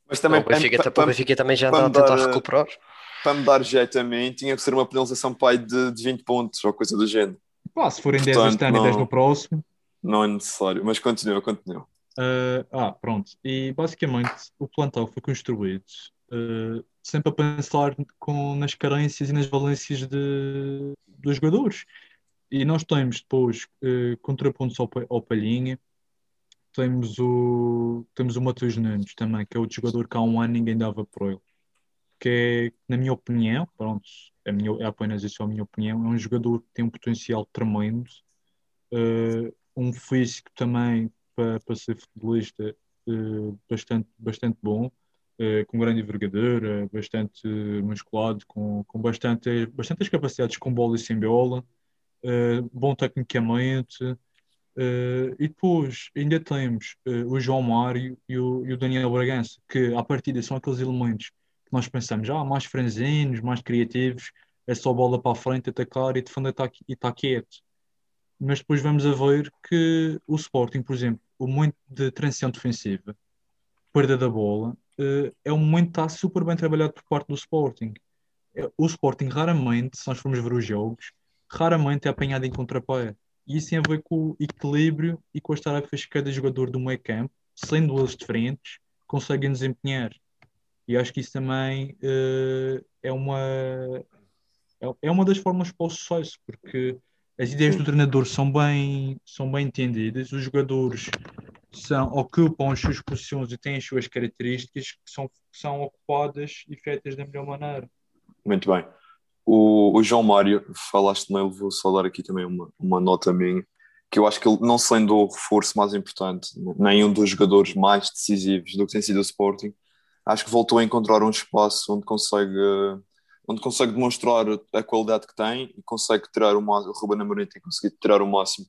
Mas também, o Benfica, para, para, Benfica também já está a tentar dar, recuperar. Para me dar jeito a mim, tinha que ser uma penalização pai de, de 20 pontos ou coisa do género. Pá, se forem Portanto, 10 este ano e 10 no próximo. Não é necessário, mas continua, continua. Uh, ah, pronto. E basicamente o plantel foi construído uh, sempre a pensar com, nas carências e nas valências de, dos jogadores. E nós temos depois uh, contrapontos ao, ao Palhinha, temos o, temos o Matheus Nunes também, que é outro jogador que há um ano ninguém dava por ele. Que é, na minha opinião, pronto, é, minha, é apenas isso a minha opinião, é um jogador que tem um potencial tremendo, uh, um físico também para, para ser futebolista uh, bastante, bastante bom, uh, com grande envergadura, bastante musculado, com, com bastante, bastantes capacidades com bola e sem bola, bom tecnicamente, e depois ainda temos o João Mário e o, e o, Daniel Bragança, que à partida são aqueles elementos que nós pensamos, ah, mais franzinos, mais criativos, é só bola para a frente, atacar e defender tá, e está quieto. Mas depois vamos a ver que o Sporting, por exemplo, o momento de transição defensiva, perda da bola, uh, é um momento que está super bem trabalhado por parte do Sporting. O Sporting raramente, se nós formos ver os jogos, raramente é apanhado em contrapé e isso tem a ver com o equilíbrio e com as tarefas que cada jogador do meio campo, sendo eles diferentes, conseguem desempenhar. E acho que isso também uh, é uma é, é uma das formas para o sucesso, porque as ideias do treinador são bem, são bem entendidas, os jogadores são, ocupam as suas posições e têm as suas características que são, são ocupadas e feitas da melhor maneira. Muito bem. O, o João Mário, falaste nele, vou só dar aqui também uma, uma nota minha, que eu acho que ele não sendo o reforço mais importante, nem um dos jogadores mais decisivos do que tem sido o Sporting, acho que voltou a encontrar um espaço onde consegue, onde consegue demonstrar a qualidade que tem e consegue tirar o máximo, o Ruben Amorim tem conseguido tirar o máximo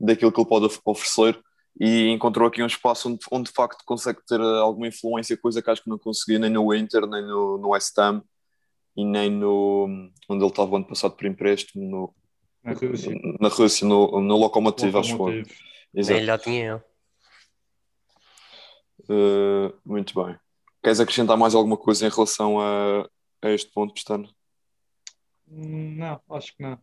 daquilo que ele pode oferecer e encontrou aqui um espaço onde, onde de facto consegue ter alguma influência, coisa que acho que não conseguia nem no Inter, nem no, no West Ham, e nem no onde ele estava ano passado por empréstimo no, na Rússia, na Rússia no, no Lokomotiv, acho que Exato. Nem lá tinha eu. Uh, muito bem. Queres acrescentar mais alguma coisa em relação a, a este ponto, Pestano? Não, acho que não.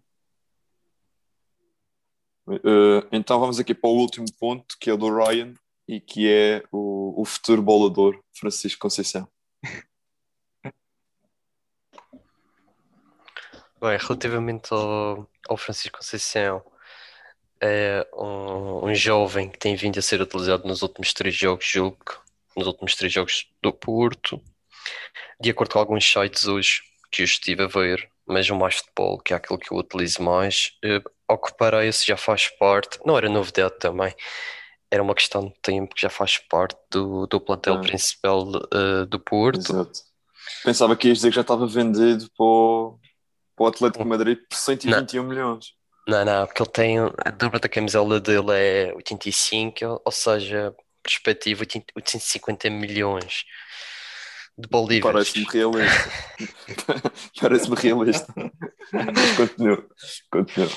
Uh, então vamos aqui para o último ponto, que é o do Ryan e que é o, o futuro bolador Francisco Conceição. Bem, relativamente ao, ao Francisco Conceição, é um, um jovem que tem vindo a ser utilizado nos últimos três jogos, julgo, nos últimos três jogos do Porto. De acordo com alguns sites hoje que eu estive a ver, mas o Mais Futebol, que é aquilo que eu utilizo mais, eh, ao que parece já faz parte, não era novidade também, era uma questão de tempo que já faz parte do, do plantel ah. principal uh, do Porto. Exato. Pensava que ias dizer que já estava vendido para o, para o Atlético de Madrid por 121 não. milhões. Não, não, porque ele tem. A dobra da camisola dele é 85, ou seja, perspectiva 850 milhões de bolívares. Parece-me realista. Parece-me realista. Continua. Continua.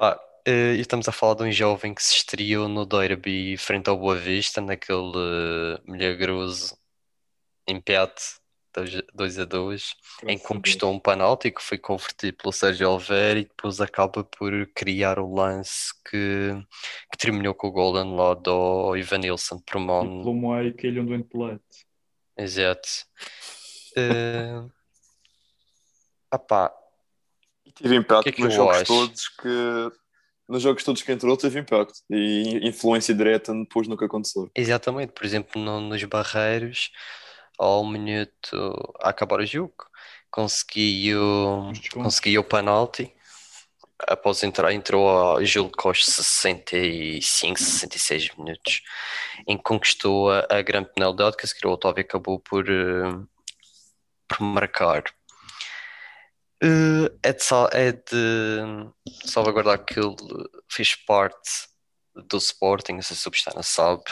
Ah, e estamos a falar de um jovem que se estreou no derby frente ao Boa Vista, naquele eh, milagroso empate 2 a 2, em que conquistou um penalti que foi convertido pelo Sérgio Oliveira e depois acaba por criar o lance que, que terminou com o Golden lá do Ivanilson por mão. E pelo meio que ele andou em pelete. Exato. Uh... Apá, Teve impacto que é que nos jogos acho? todos que nos jogos todos que entrou teve impacto e influência direta depois no que aconteceu. Exatamente, por exemplo, no- nos barreiros, ao minuto a acabar o jogo, conseguiu, conseguiu o penalti. Após entrar, entrou a Júlio Costa 65, 66 minutos, em que conquistou a, a grande penalidade, que a seguir o Otávio acabou por, eh, por marcar. Eh, é de, é de salvaguardar que ele fez parte do Sporting, não sei se o Substana sabe,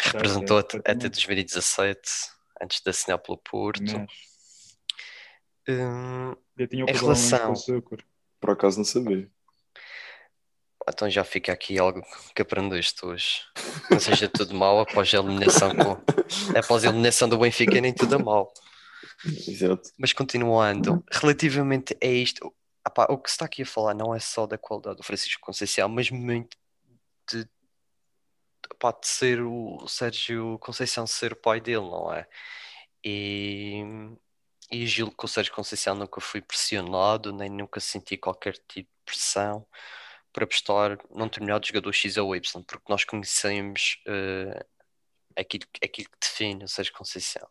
representou até, até perfeitamente. 2017, antes de assinar pelo Porto. Mas Hum, já tinha o Em relação- com. Por acaso não sabia. então já fica aqui algo que aprendeste hoje. Não seja tudo mal após a eliminação com, após a eliminação do Benfica, nem tudo é mal. Exato. Mas continuando, relativamente a isto, apá, o que se está aqui a falar não é só da qualidade do Francisco Conceição, mas muito de, apá, de ser o Sérgio Conceição ser o pai dele, não é? E, e julgo que o Sérgio Conceição nunca foi pressionado, nem nunca senti qualquer tipo de pressão para apostar num determinado jogador X ou Y, porque nós conhecemos eh, aquilo, aquilo que define o Sérgio Conceição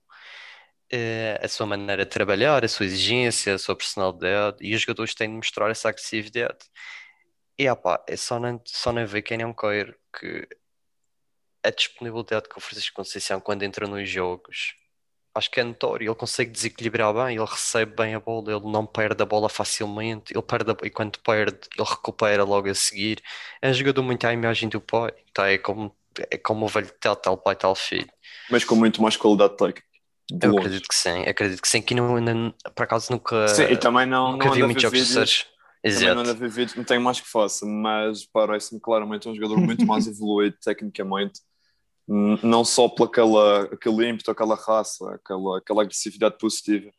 eh, a sua maneira de trabalhar, a sua exigência, a sua personalidade e os jogadores têm de mostrar essa agressividade. E opá, é só não, só não ver quem não quer que a disponibilidade que o Francisco Conceição quando entra nos jogos acho que é notório, ele consegue desequilibrar bem, ele recebe bem a bola, ele não perde a bola facilmente, ele perde a- e quando perde, ele recupera logo a seguir. É um jogador muito à imagem do pai, tá? É como, é como o velho tal, tal pai, tal filho. Mas com muito mais qualidade técnica. Eu longe. acredito que sim, acredito que sim, que não, não- por acaso nunca, Sim, e também não, nunca não vi muitos jogos vídeos. Sérgio. Também não Exato. ver vídeos, não tenho mais que faça, mas parece-me claramente um jogador muito mais evoluído tecnicamente, N- não só pela aquela, aquele ímpeto, aquela raça, aquela, aquela agressividade positiva,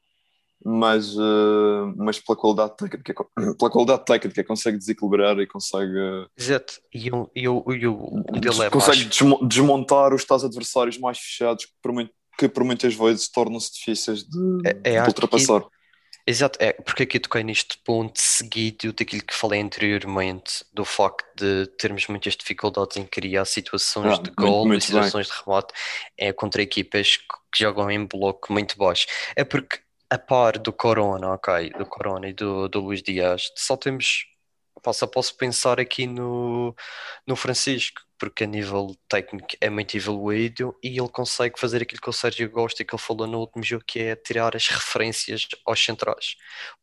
mas, eh, mas pela qualidade técnica, pela qualidade técnica, consegue desequilibrar e consegue, Exato. E o, e o, e um é consegue desmontar os tais adversários mais fechados que por, que por muitas vezes tornam-se difíceis de, É, é de ultrapassar. Exato, é porque aqui toquei neste ponto seguido daquilo que falei anteriormente, do facto de termos muitas dificuldades em criar situações Ah, de muito- gol e muito situações de remate é, contra equipas que, que jogam em bloco muito baixo. É porque a par do Corona, ok, do Corona e do, do Luís Dias, só temos, só posso pensar aqui no, no Francisco, porque a nível técnico é muito evoluído e ele consegue fazer aquilo que o Sérgio gosta e que ele falou no último jogo, que é tirar as referências aos centrais.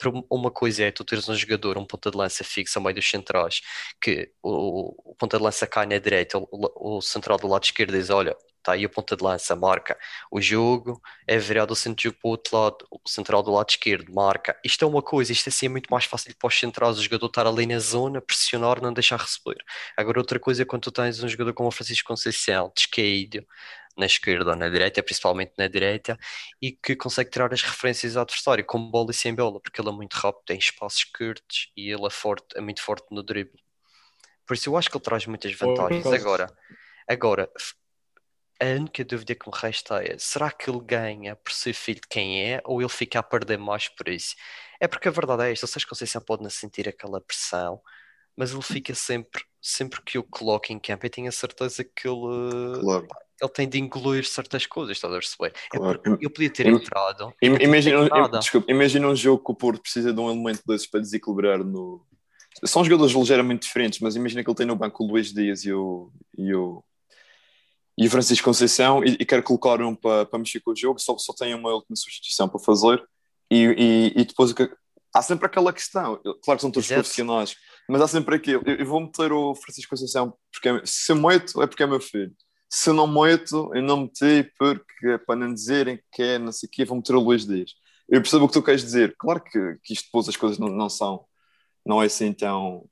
Um- uma coisa é tu teres um jogador, um ponta de lança fixo ao meio dos centrais, que o, o ponta de lança cai na direita, o, o central do lado esquerdo diz: Olha, está aí a ponta de lança, marca o jogo, é virado o centro de jogo para o outro lado, o central do lado esquerdo, marca. Isto é uma coisa, isto assim é muito mais fácil para os centrais, o jogador estar ali na zona, pressionar, não deixar receber. Agora, outra coisa é quando tu tens um jogador como o Francisco Conceição, descaído, na esquerda ou na direita, principalmente na direita, e que consegue tirar as referências ao adversário, com bola e sem bola, porque ele é muito rápido, tem espaços curtos e ele é forte, é muito forte no drible. Por isso eu acho que ele traz muitas vantagens. Agora, agora, a única dúvida que me resta é: será que ele ganha por ser filho de quem é, ou ele fica a perder mais por isso? É porque a verdade é esta: o Sérgio Conceição pode não sentir aquela pressão, mas ele fica sempre, sempre que o coloca em campo, eu tenho a certeza que ele, Claro, ele tem de engolir certas coisas, estás a perceber? É claro. porque eu podia ter entrado. Imagina, imagina um jogo que o Porto precisa de um elemento desses para desequilibrar no. São jogadores ligeiramente diferentes, mas imagina que ele tem no banco o Luís Dias e o, e o, e o Francisco Conceição e, e quer colocar um para, para mexer com o jogo, só, só tem uma última substituição para fazer e, e, e depois que- há sempre aquela questão, claro que são todos Exato. profissionais, mas há sempre aquilo, eu, eu vou meter o Francisco Conceição porque é- se eu meto é porque é meu filho. Se eu não meto, eu não meti porque é para não dizerem que é não sei o quê, vou meter o Luís Dias. Eu percebo o que tu queres dizer. Claro que, que isto depois as coisas não, não são, não é assim tão,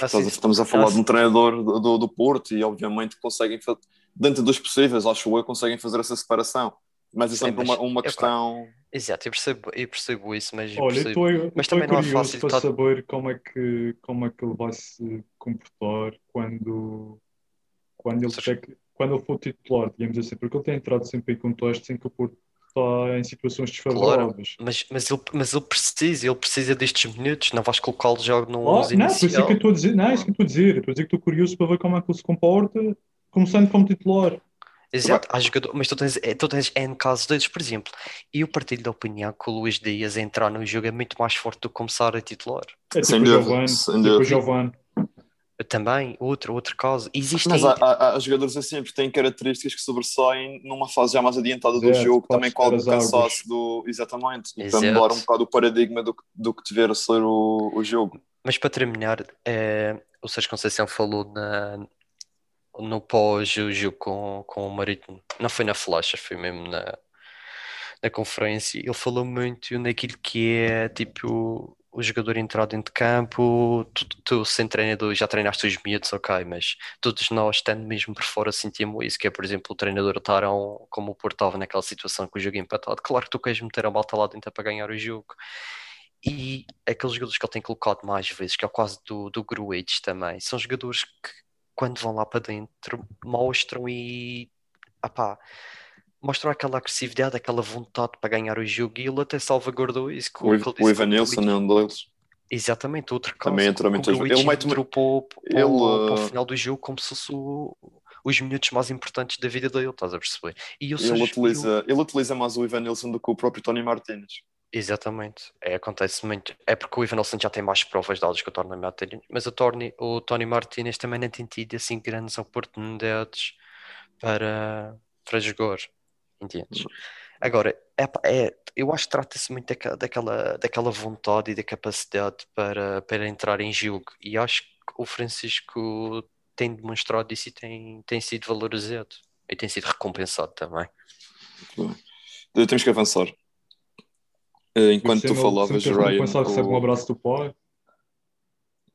Ah. Estamos a falar Ah, de um treinador do, do, do Porto e obviamente conseguem, fa- dentro dos possíveis, acho eu, conseguem fazer essa separação. Mas é Sim, sempre mas uma, uma é questão. Exato, eu percebo, eu percebo isso, mas eu Olha, eu percebo. estou Mas estou também não é curioso fácil, para tá- saber como é que como é que ele vai se comportar quando quando ele, tec- quando ele for titular, digamos assim, porque ele tem entrado sempre em contextos em que o Porto está em situações desfavoráveis. Mas, mas, ele, mas ele precisa, ele precisa destes minutos, não vais colocá-lo já no Ah, 11 não, por isso é inicial. que eu estou a dizer, não, é isso que eu estou a dizer. Eu Estou a dizer que estou curioso para ver como é que ele se comporta, começando como titular. Exato, há jogador, mas tu tens, eh, tu tens N casos deles, por exemplo. E eu partilho da opinião que o Luís Dias a entrar no jogo é muito mais forte do que começar a titular. É Sem tipo o dúvida, sem tipo dúvida. Também, outro, outro caso. Existem. Mas há, há, há jogadores assim porque têm características que sobressaem numa fase já mais adiantada do Exato, jogo, também com algum cansaço do. Exatamente. Exato. para mudar um bocado o paradigma do, que- do que dever ser o, o jogo. Mas para terminar, eh, o Sérgio Conceição falou na, no pós-jogo com, com o Marítimo. Não foi na flash, foi mesmo na, na conferência. Ele falou muito naquilo que é tipo o jogador entrar dentro de campo. Tu, tu sem treinador, já treinaste os miúdos, ok, mas todos nós, estando mesmo por fora, sentimos isso. Que é, por exemplo, o treinador estar um- como o Porto estava naquela situação com o jogo empatado. Claro que tu queres meter a malta lá dentro para ganhar o jogo. E aqueles jogadores que ele tem colocado mais vezes, que é o caso do, do Gruedes também, são jogadores que, quando vão lá para dentro, mostram e apá, mostram aquela agressividade, aquela vontade para ganhar o jogo. E ele até salvaguardou isso. com O, o Ivan Nilsson é um deles. Exatamente, outro caso. Também Ele mete para, o- ele, para o uh, final do jogo como se fosse o- os minutos mais importantes da vida dele, estás a perceber? E eu Ele utiliza, ele utiliza mais o Ivan Nilsson do que o próprio Tony Martínez. Exatamente, é, acontece muito. É porque o Ivan Nelson já tem mais provas dadas que o Tony Martínez, mas o Tony, o Tony Martínez também não tem tido assim grandes oportunidades para, para jogar, entendes? Agora, é, é, eu acho que trata-se muito daquela, daquela, daquela vontade e da capacidade para, para entrar em jogo, e acho que o Francisco tem demonstrado isso e tem, tem sido valorizado e tem sido recompensado também. Temos que avançar. Eh, Enquanto tu Sempre- falavas, Ryan, pensar que recebe um o- abraço do pai.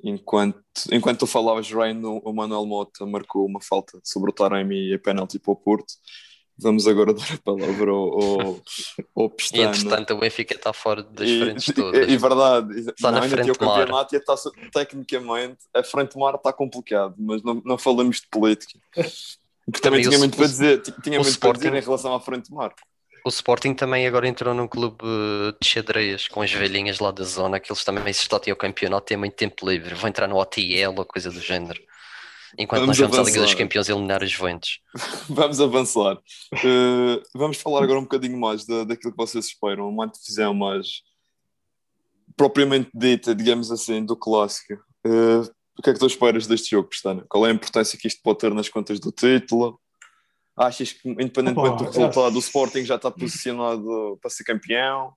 enquanto, enquanto tu falavas, Ryan, o o Manuel Mota marcou uma falta sobre o Taremi e a penalti para o Porto. Vamos agora dar a palavra ao, ao, ao E Pestana. entretanto, o Benfica está fora das E- frentes e- todas. E, verdade, Só na não, frente o mar. campeonato e a taça, tecnicamente, a frente de mar está complicado, mas não, não falamos de política. Porque também Também o- tinha muito o- para dizer, ti- tinha o muito para dizer Sporting- em relação à frente de mar. O Sporting também agora entrou num clube eh, de xadrez com as velhinhas lá da zona, que eles também se está a ter o campeonato, têm muito tempo livre. Vão entrar no OTL ou coisa do género. Enquanto Vamos nós vamos à Liga dos avançar. Campeões eliminar os Juventus. Vamos avançar. Uh, vamos falar agora um bocadinho mais da, daquilo que vocês esperam, uma antevisão mais propriamente dita, digamos assim, do clássico. Uh, o que é que tu esperas deste jogo, Pestana? Qual é a importância que isto pode ter nas contas do título? Achas que, independentemente Opa, do resultado, o Sporting já está posicionado para ser campeão?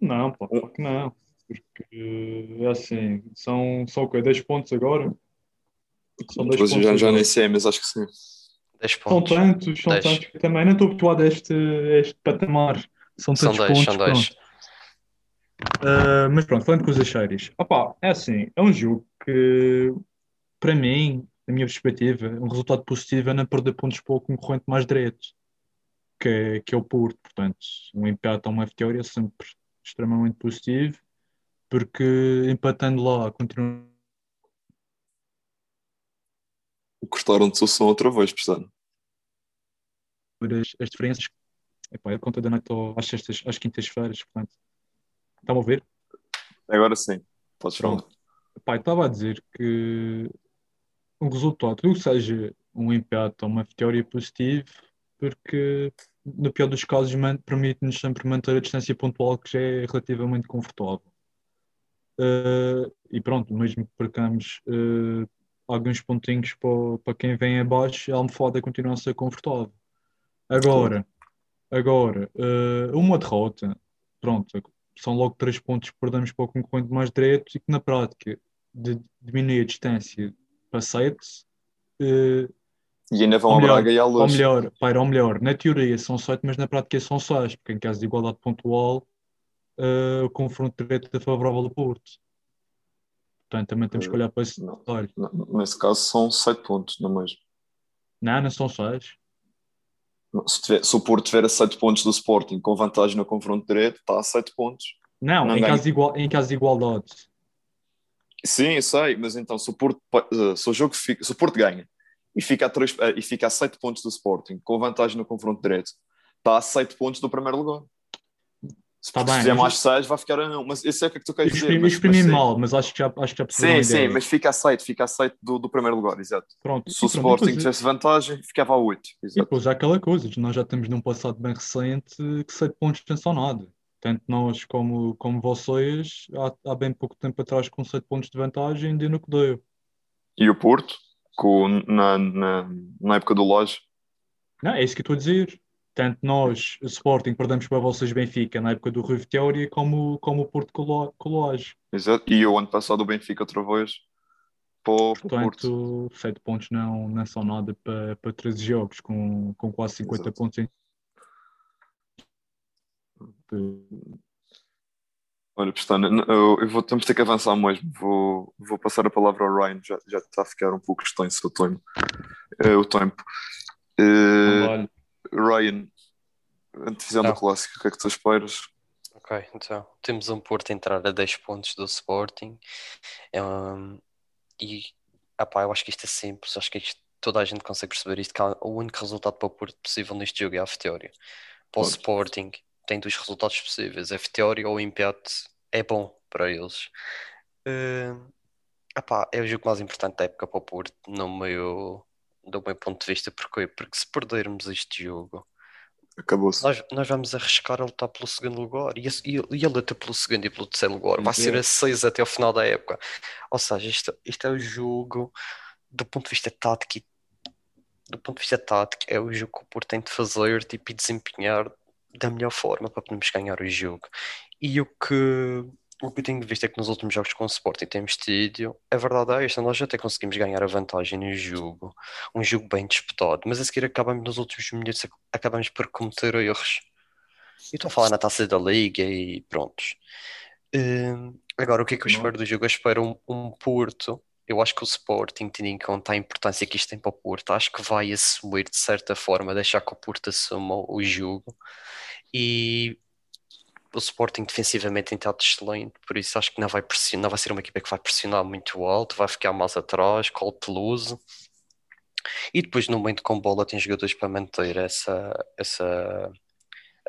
Não, pá, claro que não. Porque é assim, são, são o quê? 10 pontos agora? São 10 Depois eu pontos já, já nem sei, mas acho que sim. 10 São pontos. tantos, são Dez. tantos que também não estou habituado a este, a este patamar. São São tantos 10, pontos, são pronto. 10. Ah, mas pronto, falando com os sérias. Opá, é assim, é um jogo que, para mim, na minha perspectiva, um resultado positivo é não perder pontos para o concorrente mais direto, que é, que é o Porto. Portanto, um empate ou uma vitória é sempre extremamente positivo, porque empatando lá, continua Cortaram-te o som outra vez, Pestana. as, as diferenças. Epá, eu conto da noite às, sextas, às quintas-feiras, portanto. Estão a ver? Agora sim, podes falar. Estava a dizer que um resultado, que seja um empate ou uma vitória é positivo, porque no pior dos casos permite-nos sempre manter a distância pontual que já é relativamente confortável. Eh, e pronto, mesmo que percamos eh, alguns pontinhos para, para quem vem abaixo, a almofada continua a ser confortável. Agora, agora eh, uma derrota, pronto, são logo três pontos que perdemos para o concorrente mais direto e que na prática de, diminui a distância para 7 E ainda vão Ou a Braga e à ou Luz. melhor, para, ou melhor, na teoria são 7, mas na prática são 6, porque em caso de igualdade pontual, eh, o confronto direto é favorável ao Porto. Portanto, também temos que olhar para esse Não. N- Nesse caso são 7 pontos, não é mesmo? Não, não são seis. Não, Se, tiver- se o Porto tiver a 7 pontos do Sporting com vantagem no confronto direto, está a 7 pontos. Não, Não em, ganha. caso de igual, em caso de igualdade. Sim, eu sei, mas então se o Porto, eh, se o jogo fica, se o Porto ganha e fica, a três, eh, e fica a 7 pontos do Sporting com vantagem no confronto direto, está a 7 pontos do primeiro lugar. Se, Tá bem, fizer mais 6, vai ficar a 1. Mas isso é o que é que tu Eu queres dizer. exprimi, mas- exprimi mal, mas acho que já, acho que já Sim, sim, ideia. mas fica a 7, fica a 7 do, do primeiro lugar, exato. Pronto, Se o e e Sporting tivesse vantagem, ficava a 8. E Exato. depois há aquela coisa, nós já estamos num passado bem recente que 7 pontos não são nada. Tanto nós como, como vocês, há, há bem pouco tempo atrás, com 7 pontos de vantagem, deu no que deu. E o Porto, com, na, na, na época do Loja, Não, é isso que eu estou a dizer. Tanto nós, o Sporting, perdemos para vocês Benfica na época do Rui Teoria, como, como o Porto com o exato. e o ano passado o Benfica outra vez para o, para o Porto. Portanto, 7 pontos não, não são nada para, para 13 jogos, com, com quase 50 Exato. pontos em. Olha, Pestana, eu, eu vou, temos de ter que avançar mesmo. Vou, vou passar a palavra ao Ryan, já, já está a ficar um pouco extenso o tempo. Eh, o tempo. Olha, Ryan, antevisão do Não. clássico, o que é que tu esperas? Ok, então temos um Porto a entrar a 10 pontos do Sporting um, e epá, eu acho que isto é simples, acho que isto- toda a gente consegue perceber isto, que o único resultado para o Porto possível neste jogo é a vitória. Para o. Sporting tem dois resultados possíveis, a vitória ou o empate é bom para eles. Epá, é o jogo mais importante da época para o Porto, no meu, do meu ponto de vista, porque, porque se perdermos este jogo Acabou-se. nós, nós vamos arriscar a lutar pelo segundo lugar e, e, e a luta pelo segundo e pelo terceiro lugar vai ser a seis até ao final da época. Ou seja, isto, isto é o jogo do ponto de vista tático do ponto de vista tático, é o jogo que o Porto tem de fazer tipo, e desempenhar da melhor forma para podermos ganhar o jogo. E o que, o que eu tenho visto é que nos últimos jogos com o Sporting temos tido, a verdade é esta, nós até conseguimos ganhar a vantagem no jogo, um jogo bem disputado, mas a seguir acabamos nos últimos minutos, acabamos por cometer erros. Eu estou a falar na taça da Liga e prontos. Hum, agora, o que é que eu Não. espero do jogo? Eu espero um, um Porto. Eu acho que o Sporting, tendo em conta a importância que isto tem para o Porto, acho que vai assumir de certa forma, deixar que o Porto assuma o jogo. E o Sporting defensivamente tem estado excelente, por isso acho que não vai pressionar, não vai ser uma equipa que vai pressionar muito alto, vai ficar mais atrás, cauteloso. E depois no momento com bola tem jogadores para manter essa, essa,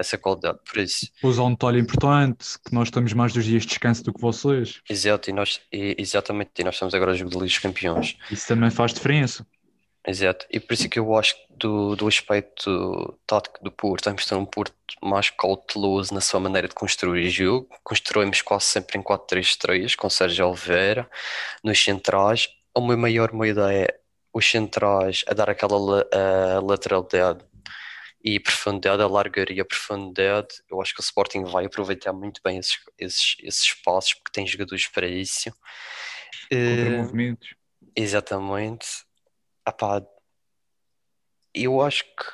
essa qualidade. Por isso, há um detalhe importante, que nós estamos mais dos dias de descanso do que vocês. exato, e nós, e- exatamente, e nós estamos agora jogo de Liga dos Campeões. Isso também faz diferença. Exato, e por isso é que eu acho que do, do aspecto tático do Porto, vamos ter um Porto mais cauteloso na sua maneira de construir o jogo. Construímos quase sempre em 4-3-3, com Sérgio Oliveira, nos centrais. O meu maior medo é os centrais a dar aquela la- a lateralidade e profundidade, a largura e a profundidade. Eu acho que o Sporting vai aproveitar muito bem esses, esses, esses espaços, porque tem jogadores para isso. Contra Eh, movimentos. Exatamente. Ah pá, eu acho que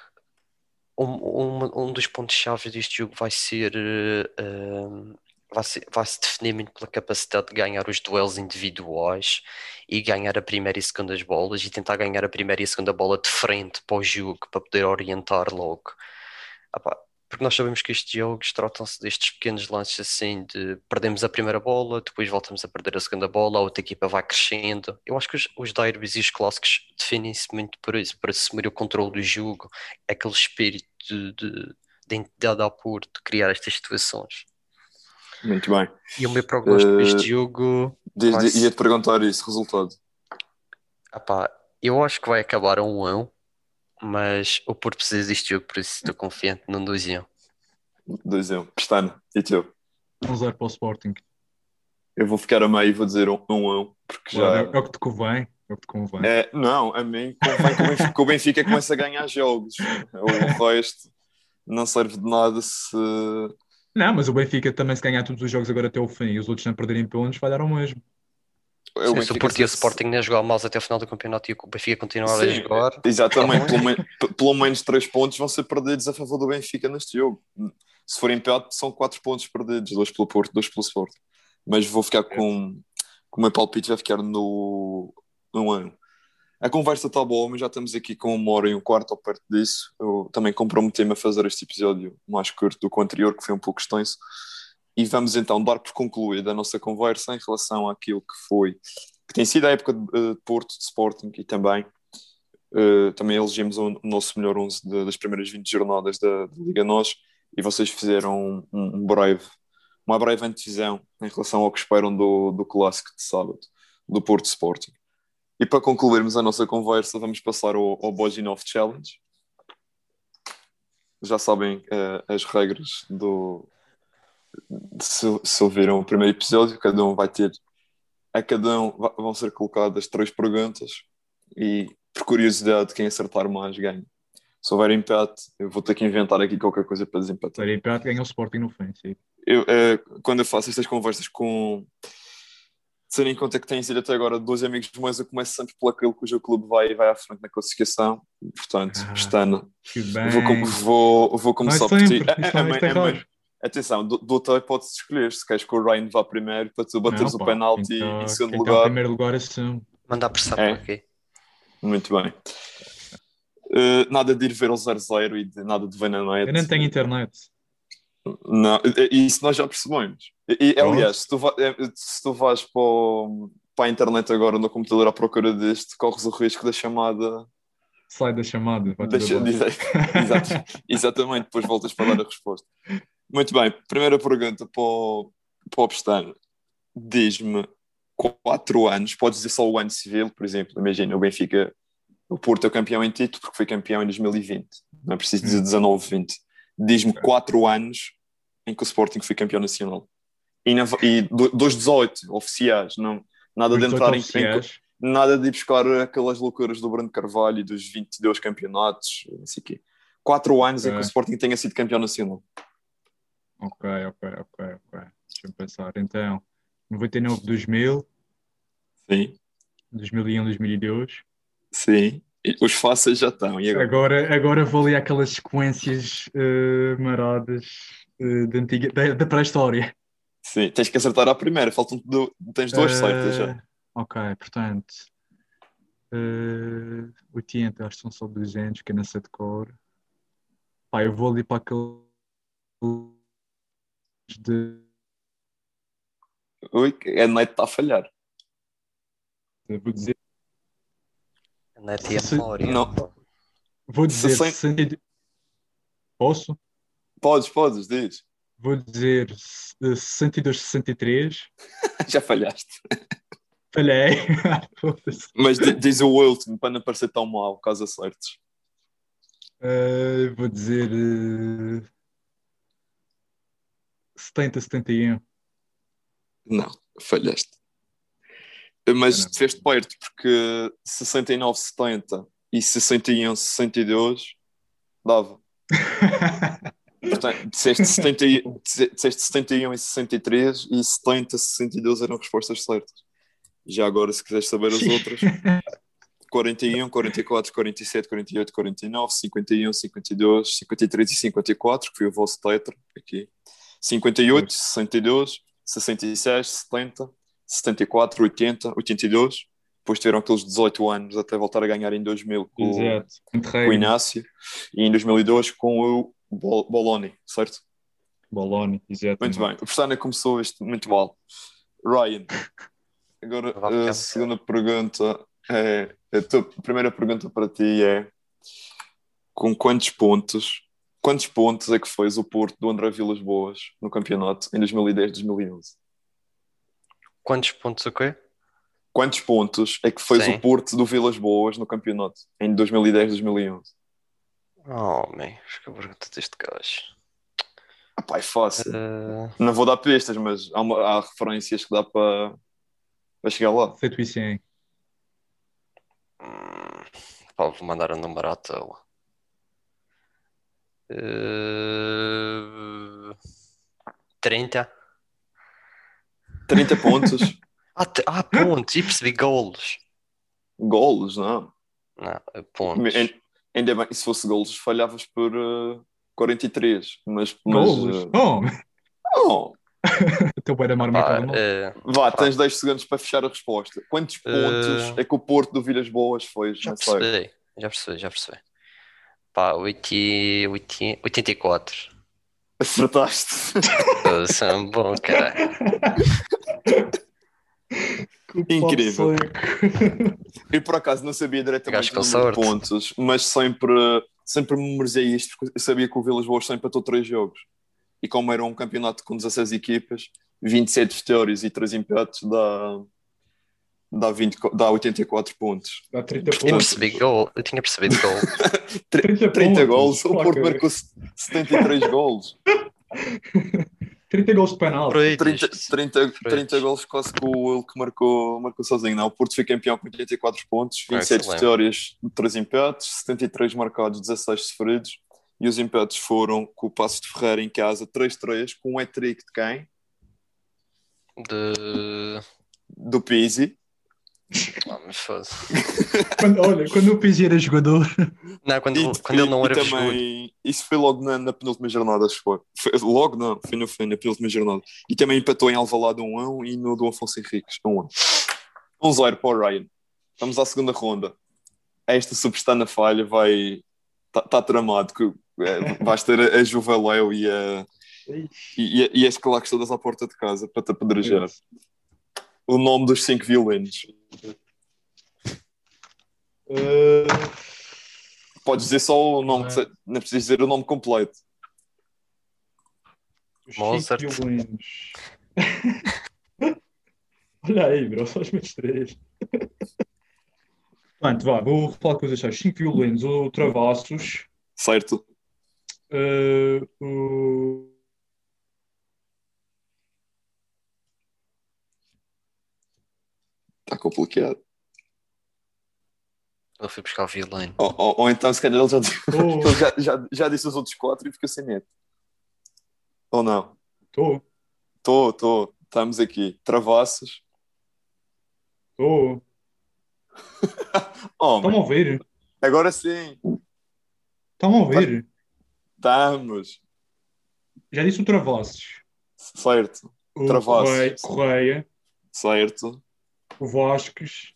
um, um, um dos pontos-chave deste jogo vai ser, ehm, vai ser, vai se definir muito pela capacidade de ganhar os duelos individuais e ganhar a primeira e segunda bolas e tentar ganhar a primeira e a segunda bola de frente para o jogo para poder orientar logo. Ah pá, porque nós sabemos que estes jogos tratam-se destes pequenos lances assim de perdemos a primeira bola, depois voltamos a perder a segunda bola, a outra equipa vai crescendo. Eu acho que os, os derbys e os clássicos definem-se muito por isso, para assumir o controle do jogo, aquele espírito de, de, de identidade ao Porto, de criar estas situações. Muito bem. E o meu prognóstico Eh, deste jogo, Diz- ser- Ia-te perguntar isso, resultado. ah pá, eu acho que vai acabar a um 1 1, mas o Porto precisa deste jogo, por isso estou confiante num 2 1. 2-1. Pestana, e tu? Um zero para o Sporting. Eu vou ficar a meio e vou dizer 1-1, um, um, um, porque já. É o que te convém. É o que te convém. É, não, a mim convém que o Benfica, que o Benfica comece a ganhar jogos. O resto não serve de nada se. Não, mas o Benfica também, se ganhar todos os jogos agora até o fim e os outros não perderem pontos, vai dar ao mesmo. o Sim, se o Porto e o Sporting nem a jogar mal até o final do campeonato e o Benfica continuar a Sim, jogar, Exatamente, pelo, men- pelo menos 3 pontos vão ser perdidos a favor do Benfica neste jogo. Se for empate, são 4 pontos perdidos, 2 pelo Porto, 2 pelo Sporting. Mas vou ficar com, com o meu palpite vai ficar no, no ano. A conversa está boa, mas já estamos aqui com uma hora e um quarto ou perto disso. Eu também comprometi-me a fazer este episódio mais curto do que o anterior, que foi um pouco extenso. E vamos então dar por concluída a nossa conversa em relação àquilo que foi, que tem sido a época de, eh, de Porto, de Sporting e também. Uh, também elegemos o nosso melhor 11 de, das primeiras 20 jornadas da, da Liga Nós e vocês fizeram um, um breve, uma breve antevisão em relação ao que esperam do, do clássico de sábado, do Porto Sporting. E para concluirmos a nossa conversa, vamos passar ao, ao Boginov Challenge. Já sabem uh, as regras do. Se, se ouviram o primeiro episódio, cada um vai ter. A cada um vão ser colocadas três perguntas e, por curiosidade, quem acertar mais ganha. Se houver empate, eu vou ter que inventar aqui qualquer coisa para desempatar. Se houver empate, ganha o Sporting no fim, sim. Eu, uh, quando eu faço estas conversas com tendo em conta que têm sido até agora dois amigos meus, eu começo sempre pelo aquele cujo clube vai, vai à frente na classificação. Portanto, ah, este ano vou, vou, vou começar por ti. É, atenção, do, outro pode-se escolher se queres que o Ryan vá primeiro para tu bateres Não, o penalti então, em segundo lugar. Em primeiro lugar, assim. Mandar pressão é. aqui. Muito bem. Uh, nada de ir ver o 0-0 e de, nada de ver na net. Eu nem tenho internet. Não, isso nós já percebemos. E, aliás, se tu, va, é, se tu vais para, o, para a internet agora no computador à procura deste, corres o risco da chamada. Sai da chamada. Deixa, exato, exatamente, depois voltas para dar a resposta. Muito bem, primeira pergunta para o, para o Pestano. Diz-me, quatro anos, podes dizer só o ano civil, por exemplo, imagina, o Benfica, o Porto é campeão em título porque foi campeão em 2020, não é preciso dizer 19, 20. Diz-me quatro anos em que o Sporting foi campeão nacional. E, na, e dos 18 oficiais, não, nada de entrar em, em, nada de ir buscar aquelas loucuras do Bruno Carvalho e dos 22 campeonatos, não sei o quê. Quatro anos okay. em que o Sporting tenha sido campeão nacional. Ok, ok, ok, ok. Deixa-me pensar. Então, 99, 2000. Sim. 2001, 2002. Sim. Os fáceis já estão. Agora? agora? Agora, vou ler aquelas sequências uh, maradas de antiga, da, da pré-história. Sim, tens que acertar à primeira, faltam do, tens duas uh, certas já. Ok, portanto, uh, 80, acho que são só 200, que é nessa de cor. Pá, eu vou ali para aquele de. Ui, a net está a falhar. Eu vou dizer. A net e a memória. Não. Vou dizer. 60... Posso? Podes, podes, diz. Vou dizer 62, 63. Já falhaste. Falhei. Mas diz o último para não parecer tão mal, caso acertes. Uh, vou dizer uh, 70, 71. Não, falhaste. Mas não, fez perto, porque 69, 70 e 61, 62 dava. Portanto, disseste, 70, disseste 71 e 63 e 70, 62 eram respostas certas. Já agora, se quiseres saber as outras, 41, 44, 47, 48, 49, 51, 52, 53 e 54, que foi o vosso tetra aqui. 58, 62, 66, 70, 74, 80, 82. Depois tiveram aqueles 18 anos até voltar a ganhar em 2000 com, com o Inácio e em 2002 com o Boloni, certo? Boloni, exato. Muito bem. O Pestana começou este muito mal. Ryan, agora a segunda pergunta é. A, tua, primeira pergunta para ti é: com quantos pontos, quantos pontos é que foi o Porto do André Vilas Boas no campeonato em 2010-2011? Quantos pontos o quê? Quantos pontos é que foi o Porto do Vilas Boas no campeonato em 2010-2011? Oh, man, acho que a pergunta deste gajo. Ah, pá, é fácil. Uh... Não vou dar pistas, mas há, uma, há referências que dá para, para chegar lá. Feito isso, hein? Hum, pá, vou mandar um número à toa. Uh... 30. 30 pontos. ah, ah, pontos, e percebi golos. Golos, não? Não, pontos. Ainda bem, se fosse golos, falhavas por uh, 43. Mas, mas golos? Uh... Oh! oh. Teu beira mar Pá, marcava mal. eh, Vá, Pá. tens 10 segundos para fechar a resposta. Quantos Eh, pontos é que o Porto do Vilhas Boas foi? já percebi, já percebi, já percebi. Pá, 80, 80, 84. Acertaste. É um bom, caralho. Incrível. Eu por acaso não sabia diretamente Gajo com o número de sorte. pontos, mas sempre, sempre memorizei isto porque eu sabia que o Vilas Boas só empatou 3 jogos. E como era um campeonato com 16 equipas, 27 vitórias e 3 empates dá, dá, 20, co- dá 84 pontos. Dá 30 Eu tinha pontos. percebido gol, eu tinha percebido gol. 30, 30 pontos. gols, o Porto marcou 73 gols. 30 gols de penal. Freudisch. 30, 30, 30 Freudisch. gols quase que o ele que marcou, marcou sozinho. Não, o Porto foi campeão com 84 pontos, Ah, 27 excelente. vitórias, 3 empates, 73 marcados, 16 sofridos. E os empates foram com o Passo de Ferreira em casa, 3-3, com um hat-trick de quem? De. Do Pizzi. Mas foda-se. Quando, olha, quando o Pizzi era jogador, Não, quando, E- quando ele não e era jogador. também, Isso foi logo na, na penúltima jornada, acho que foi. Foi- Logo não, foi no fim, na penúltima jornada. E também empatou em Alvalade 1 a 1 e no do Afonso Henriques 1 a 1. 1-0 para o Ryan. Vamos à segunda ronda. Esta superstar na falha vai... Está tá tramado. Que, é, vais ter a, a Juveléu e, a, e, e, e as claques todas à porta de casa para te apedrejar. O nome dos cinco violinos. Eh, Podes dizer só o nome, Não é. que não precisas dizer o nome completo. Mozart. Olha aí, bro, só os meus três. Pronto, vá, vou falar coisas chaves. Cinco violinos, o Travassos, Certo? eh, o... Está complicado. Eu fui buscar o violino. Ou, ou- ou então, se calhar, ele já, Oh. ele já, já, já disse os outros quatro e fica sem medo. Ou não? Estou, Estou, estou. Estamos aqui. Travassos. estou. Oh, Estão a ouvir? agora sim. Estão a ouvir? Estamos. Já disse o Travassos. Certo. O Travassos. Correia, Correia, Certo. O Vasques.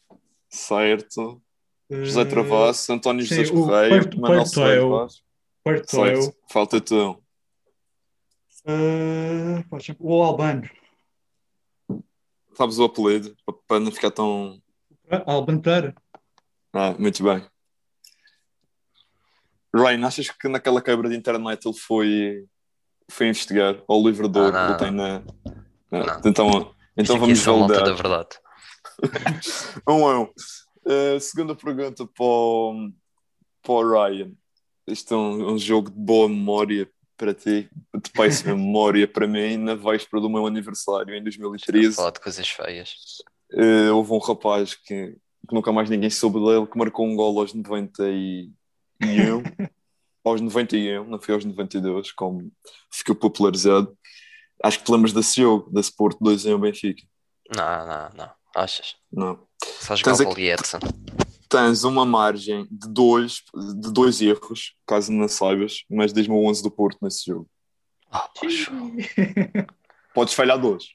Certo. eh, José Travassos, António José Correia, Manuel. Soares Vaz. Bartóio. Certo. Falta tu. deixa- o Albano. Sabes o apelido? pa- Para não ficar tão. Albano Pereira. Ah, muito bem. Ryan, achas que naquela quebra de internet ele foi, foi investigar? Ou o livro do Ah, não, ele tem na. Não. Então, então Isto vamos é validar. da verdade. Um a um. Uh, segunda pergunta para o, para o Ryan. Isto é um, um jogo de boa memória para ti, de péssima memória para mim, na véspera do meu aniversário em 2013. Falar de coisas feias. Uh, houve um rapaz que, que nunca mais ninguém soube dele, que marcou um gol aos 91, aos 91, não foi aos 92, como ficou popularizado. Acho que te lembras desse jogo, da Sport 2 em Benfica. Não, não, não. Achas? Não. Só jogar Tens o Edson. tens uma margem de dois, de dois erros, caso não saibas, mas diz-me o 11 do Porto nesse jogo. Ah, poxa. Podes falhar dois.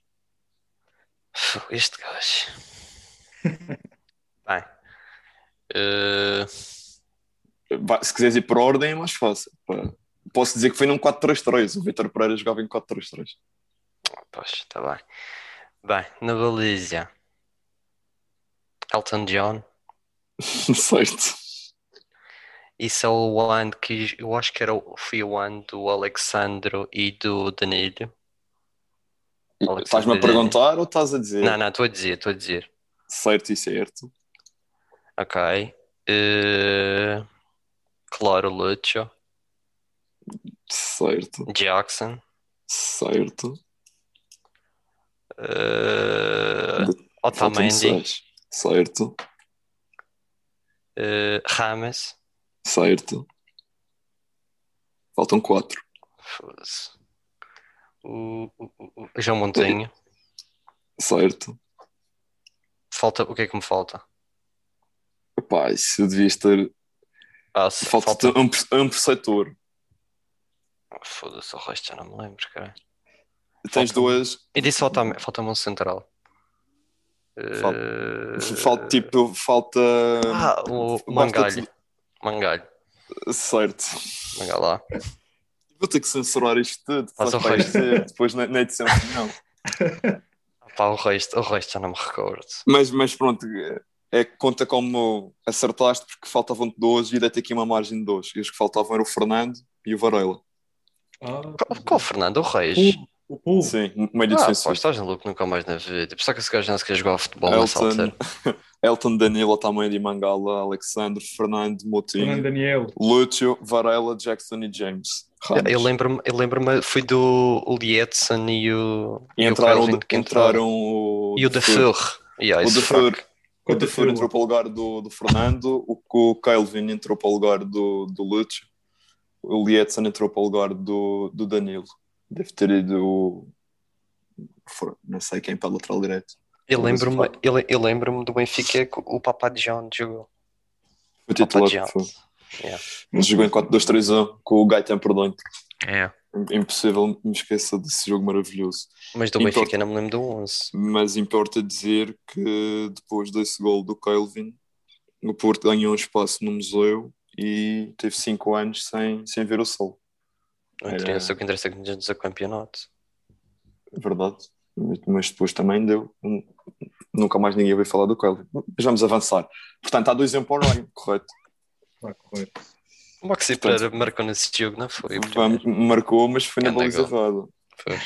Este gajo. Bem. Vai, Se quiseres ir por ordem, é mais fácil. Posso dizer que foi num 4-3-3. O Vitor Pereira jogava em 4-3-3. pois, está bem. Bem, na baliza. Elton John. certo. Isso é o ano que eu acho que era, o- foi o ano do Alexandro e do Danilo. Estás-me a perguntar ou estás a dizer? Não, não, estou a dizer, estou a dizer. Certo e certo. Ok. Eh, claro, Lucho. Certo. Jackson. Certo. Faltam-me Otamendi. Certo. Rames. Certo. Faltam quatro. Foda-se. O, o, o- o João Montenho. Certo. Falta, o que é que me falta? Epá, isso devias ter. Ah, se Falta, falta. um, um perceptor. Foda-se, o resto já não me lembro, cara. tens Falta- duas. E disse falta- falta-me um central. Falta- Eh, Falta, tipo, falta. Ah, o Mangalho. Mangalho. Certo. Mangalho lá. Vou ter que censurar isto tudo. O resto. depois na, na edição final. Pá, o resto, o resto já não me recordo. Mas, mas pronto, é que conta como acertaste porque faltavam dois e dei-te aqui uma margem de dois. E os que faltavam eram o Fernando e o Varela. Ah, Qual, qual Fernando? O Reis? O povo. Sim, meio Ah, pá, defensivo. estás louco nunca mais na vida. Pensava que esse gajo não se queria jogar futebol nessa Elton, altura. Elton Danilo, tamanho de Mangala, Alexandre, Fernando, Fernando Moutinho, Daniel. Lúcio, Varela, Jackson e James. Eu lembro-me, eu lembro-me, foi do o Lietzen e o, E e o entraram, Kelvin que entraram o, E o. Defoe. Yeah, O fraco. O Defoe entrou para o lugar do, do Fernando, o, o Kelvin entrou para o lugar do, do Lúcio, o Lietzen entrou para o lugar do, do Danilo. Deve ter ido o- não sei quem para a lateral direito. Eu o lembro-me, eu, eu lembro-me do Benfica que o Papa John jogou. Papa titular. Foi. Yeah. Mas jogou em 4-2-3-1 com o Gaetan por dentro. É. Impossível me esquecer desse jogo maravilhoso. Mas do Benfica não me lembro do 11. Mas importa dizer que depois desse gol do Kelvin, o Porto ganhou um espaço no museu e teve 5 anos sem, sem ver o sol. Não Era- interessa o que interessa é que nos o campeonato. Verdade. Mas depois também deu. Nunca mais ninguém veio falar do Kelvin. Mas vamos avançar. Portanto, há 2 em para o Ryan, correto? Correto. O Maxi Pereira marcou nesse jogo, não foi? Vamos- marcou, mas foi na baliza errada. Foi.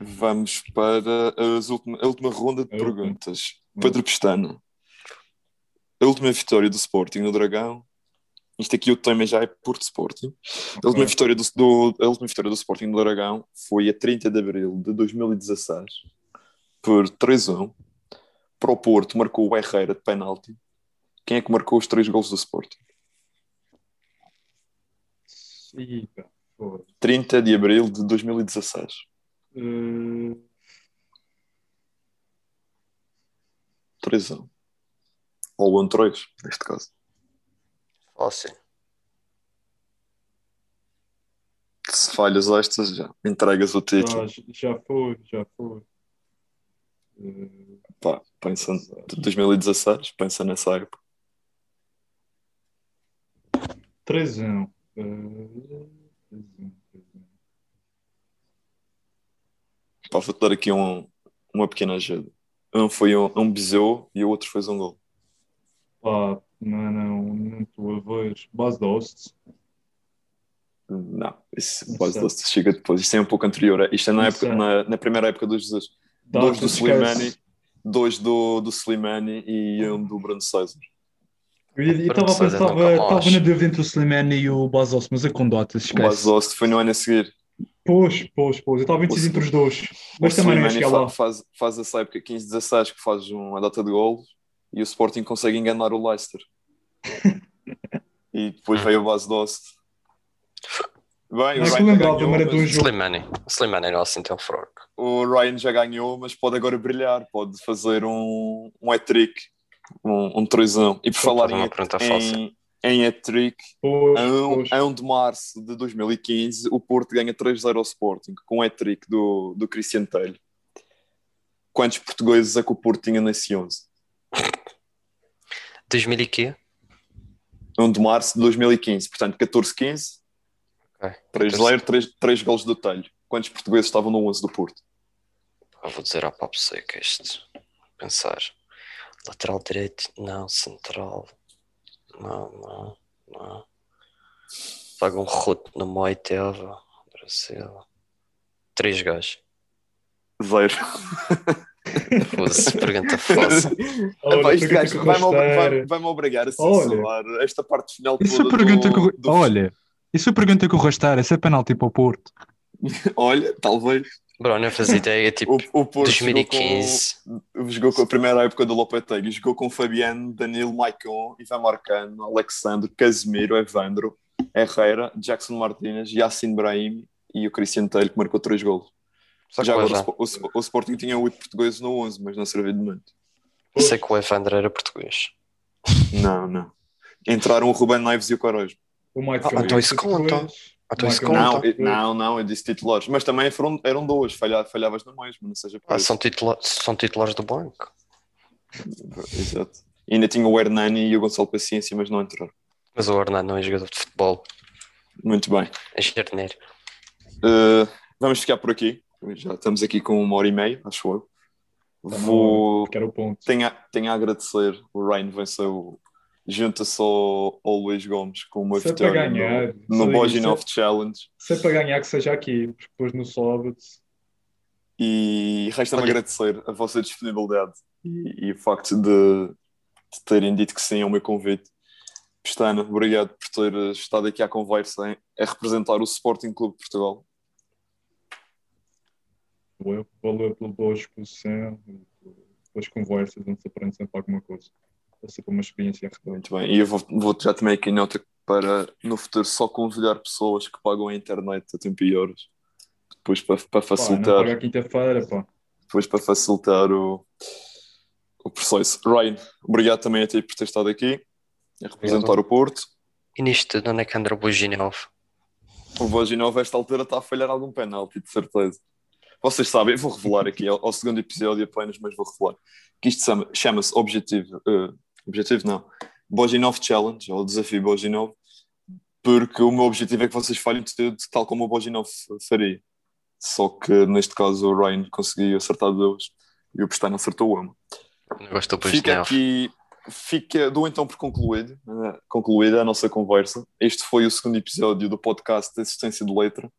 Vamos para as última, a última ronda de A perguntas. Pedro Pestana. A última vitória do Sporting no Dragão. Isto aqui o tema já é Porto Sporting. A última, vitória do, do- a última vitória do Sporting no Dragão foi a 30 de abril de 2016 por 3-1. Para o Porto marcou o Herrera de penalti. Quem é que marcou os três gols do Sporting? Eita, foda. 30 de abril de 2016. Eh, 3-1. Ou 1-3, neste caso. Se falhas estas, já entregas o título. já, já foi, já foi. Eh, Pá, pensa de 2016, pensa nessa época. 3-1. Eh, 3-1, 3-1. Pá, vou-te dar aqui um, uma pequena ajuda. Um foi um, um bisou e o outro fez um gol. Pá, não, não, não estou a ver. Base Dost. Não, isso sei. doce chega depois. Isto é um pouco anterior. Isto é na, época, na, na primeira época do Jesus. Data, dois do esquece. Slimani, dois do, do Slimani e um do Bruno César. Eu estava a pensar, estava na dúvida entre o Slimani e o Bazos, mas é com datas, O esquece. Basost foi no ano a seguir. Pois, pois, pois. Eu estava indeciso entre os dois. Mas o também não ia Slimani chegar lá. faz, faz essa época 15-16 que faz uma data de golos e o Sporting consegue enganar o Leicester. e depois veio o base Dost. Bem, Não o é Ryan, lembrava, ganhou, mas um. Slimani. Slimani não é assim tão fraco. o Ryan já ganhou, mas pode agora brilhar, pode fazer um, um hat-trick, um, um 3 E por falar em, em, em hat-trick, Pois, a 1, pois. a 1 de março de 2015, o Porto ganha 3-0 ao Sporting, com o hat-trick do, do Cristiano Telho. Quantos portugueses é que o Porto tinha nesse 11? 2000 e quê? 1 de março de 2015, portanto 14-15, Ok. 3-0, 3, 3 golos do Telho. Quantos portugueses estavam no 11 do Porto? Eu vou dizer ao papo seco isto. Pensar. Lateral direito? Não. Central? Não, não, não. Paga um roto no Moiteva. Brasil. Três gajos. Zero. Foda-se, pergunta fácil. Olha, gajo vai-me vai, vai obrigar a Olha. censurar esta parte final Isso toda foi pergunta do, que. do- Olha, isso foi pergunta que o Rastar, esse é penalti para o Porto. Olha, talvez. Bro, não fazia ideia. Tipo, O, o Porto 2015. Jogou, com, jogou com a primeira época do Lopetegui. Jogou com Fabiano, Danilo, Maicon, Ivan Marcano, Alexandre, Casemiro, Evandro, Herrera, Jackson Martínez, Yacine Brahim e o Cristiano Telho que marcou três golos. Só que Já o agora o, o, o Sporting tinha oito portugueses no 11, mas não serviu de muito. sei que o Evandro era português. Não, não. Entraram o Ruben Neves e o Quaresma. O Mike Ah, então isso conta. Então isso conta. Não, não, não, eu disse titulares. Mas também foram, eram duas, falha, falhavas na mesma, não seja por Ah, isso. são, titula são titulares do banco. Exato. E ainda tinha o Hernani e o Gonçalo Paciência, mas não entraram. Mas o Hernán não é jogador de futebol, Muito bem. é jardineiro. Uh, vamos ficar por aqui. Já estamos aqui com uma hora e meia, acho eu. Vou. Que era o ponto. Tenho a, tenho a agradecer. O Ryan venceu. Junta-se ao, ao Luís Gomes com uma Se é vitória ganhar, no, no sim, Boginov se Challenge. Se é para ganhar, que seja aqui, porque depois no sábado. E resta-me Olha. agradecer a vossa disponibilidade e, e o facto de, de terem dito que sim ao meu convite. Pestana, obrigado por ter estado aqui à conversa hein, a representar o Sporting Clube de Portugal. Valeu, valeu pela boa exposição, e pelas conversas, onde se aprende sempre alguma coisa. É sempre uma experiência redonda. Muito bem, e eu vou, vou já também aqui nota para no futuro só convidar pessoas que pagam a internet a tempo e horas. Depois para, para Pá, não facilitar, paga a quinta-feira, pá. depois para facilitar o, o processo. Ryan, obrigado também a ti por ter estado aqui a representar Obrigado. o Porto. E nisto, de onde é que anda o Buginov? O Voginov, a esta altura, está a falhar algum penalti, de certeza. Vocês sabem, eu vou revelar aqui ao, ao segundo episódio apenas, mas vou revelar que isto chama- chama-se Objetivo. eh, objetivo não. Boginov Challenge, ou Desafio Boginov, porque o meu objetivo é que vocês falhem tudo tal como o Boginov faria. Só que neste caso o Ryan conseguiu acertar duas e o Pestana acertou uma. Não gosto do Fica aqui, fica, dou então por concluído, eh, concluída a nossa conversa. Este foi o segundo episódio do podcast Assistência de Letra.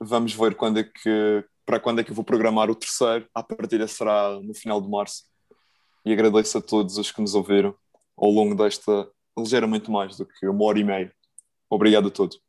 Vamos ver quando é que, para quando é que eu vou programar o terceiro. A partida será no final de março. E agradeço a todos os que nos ouviram ao longo desta ligeiramente mais do que uma hora e meia. Obrigado a todos.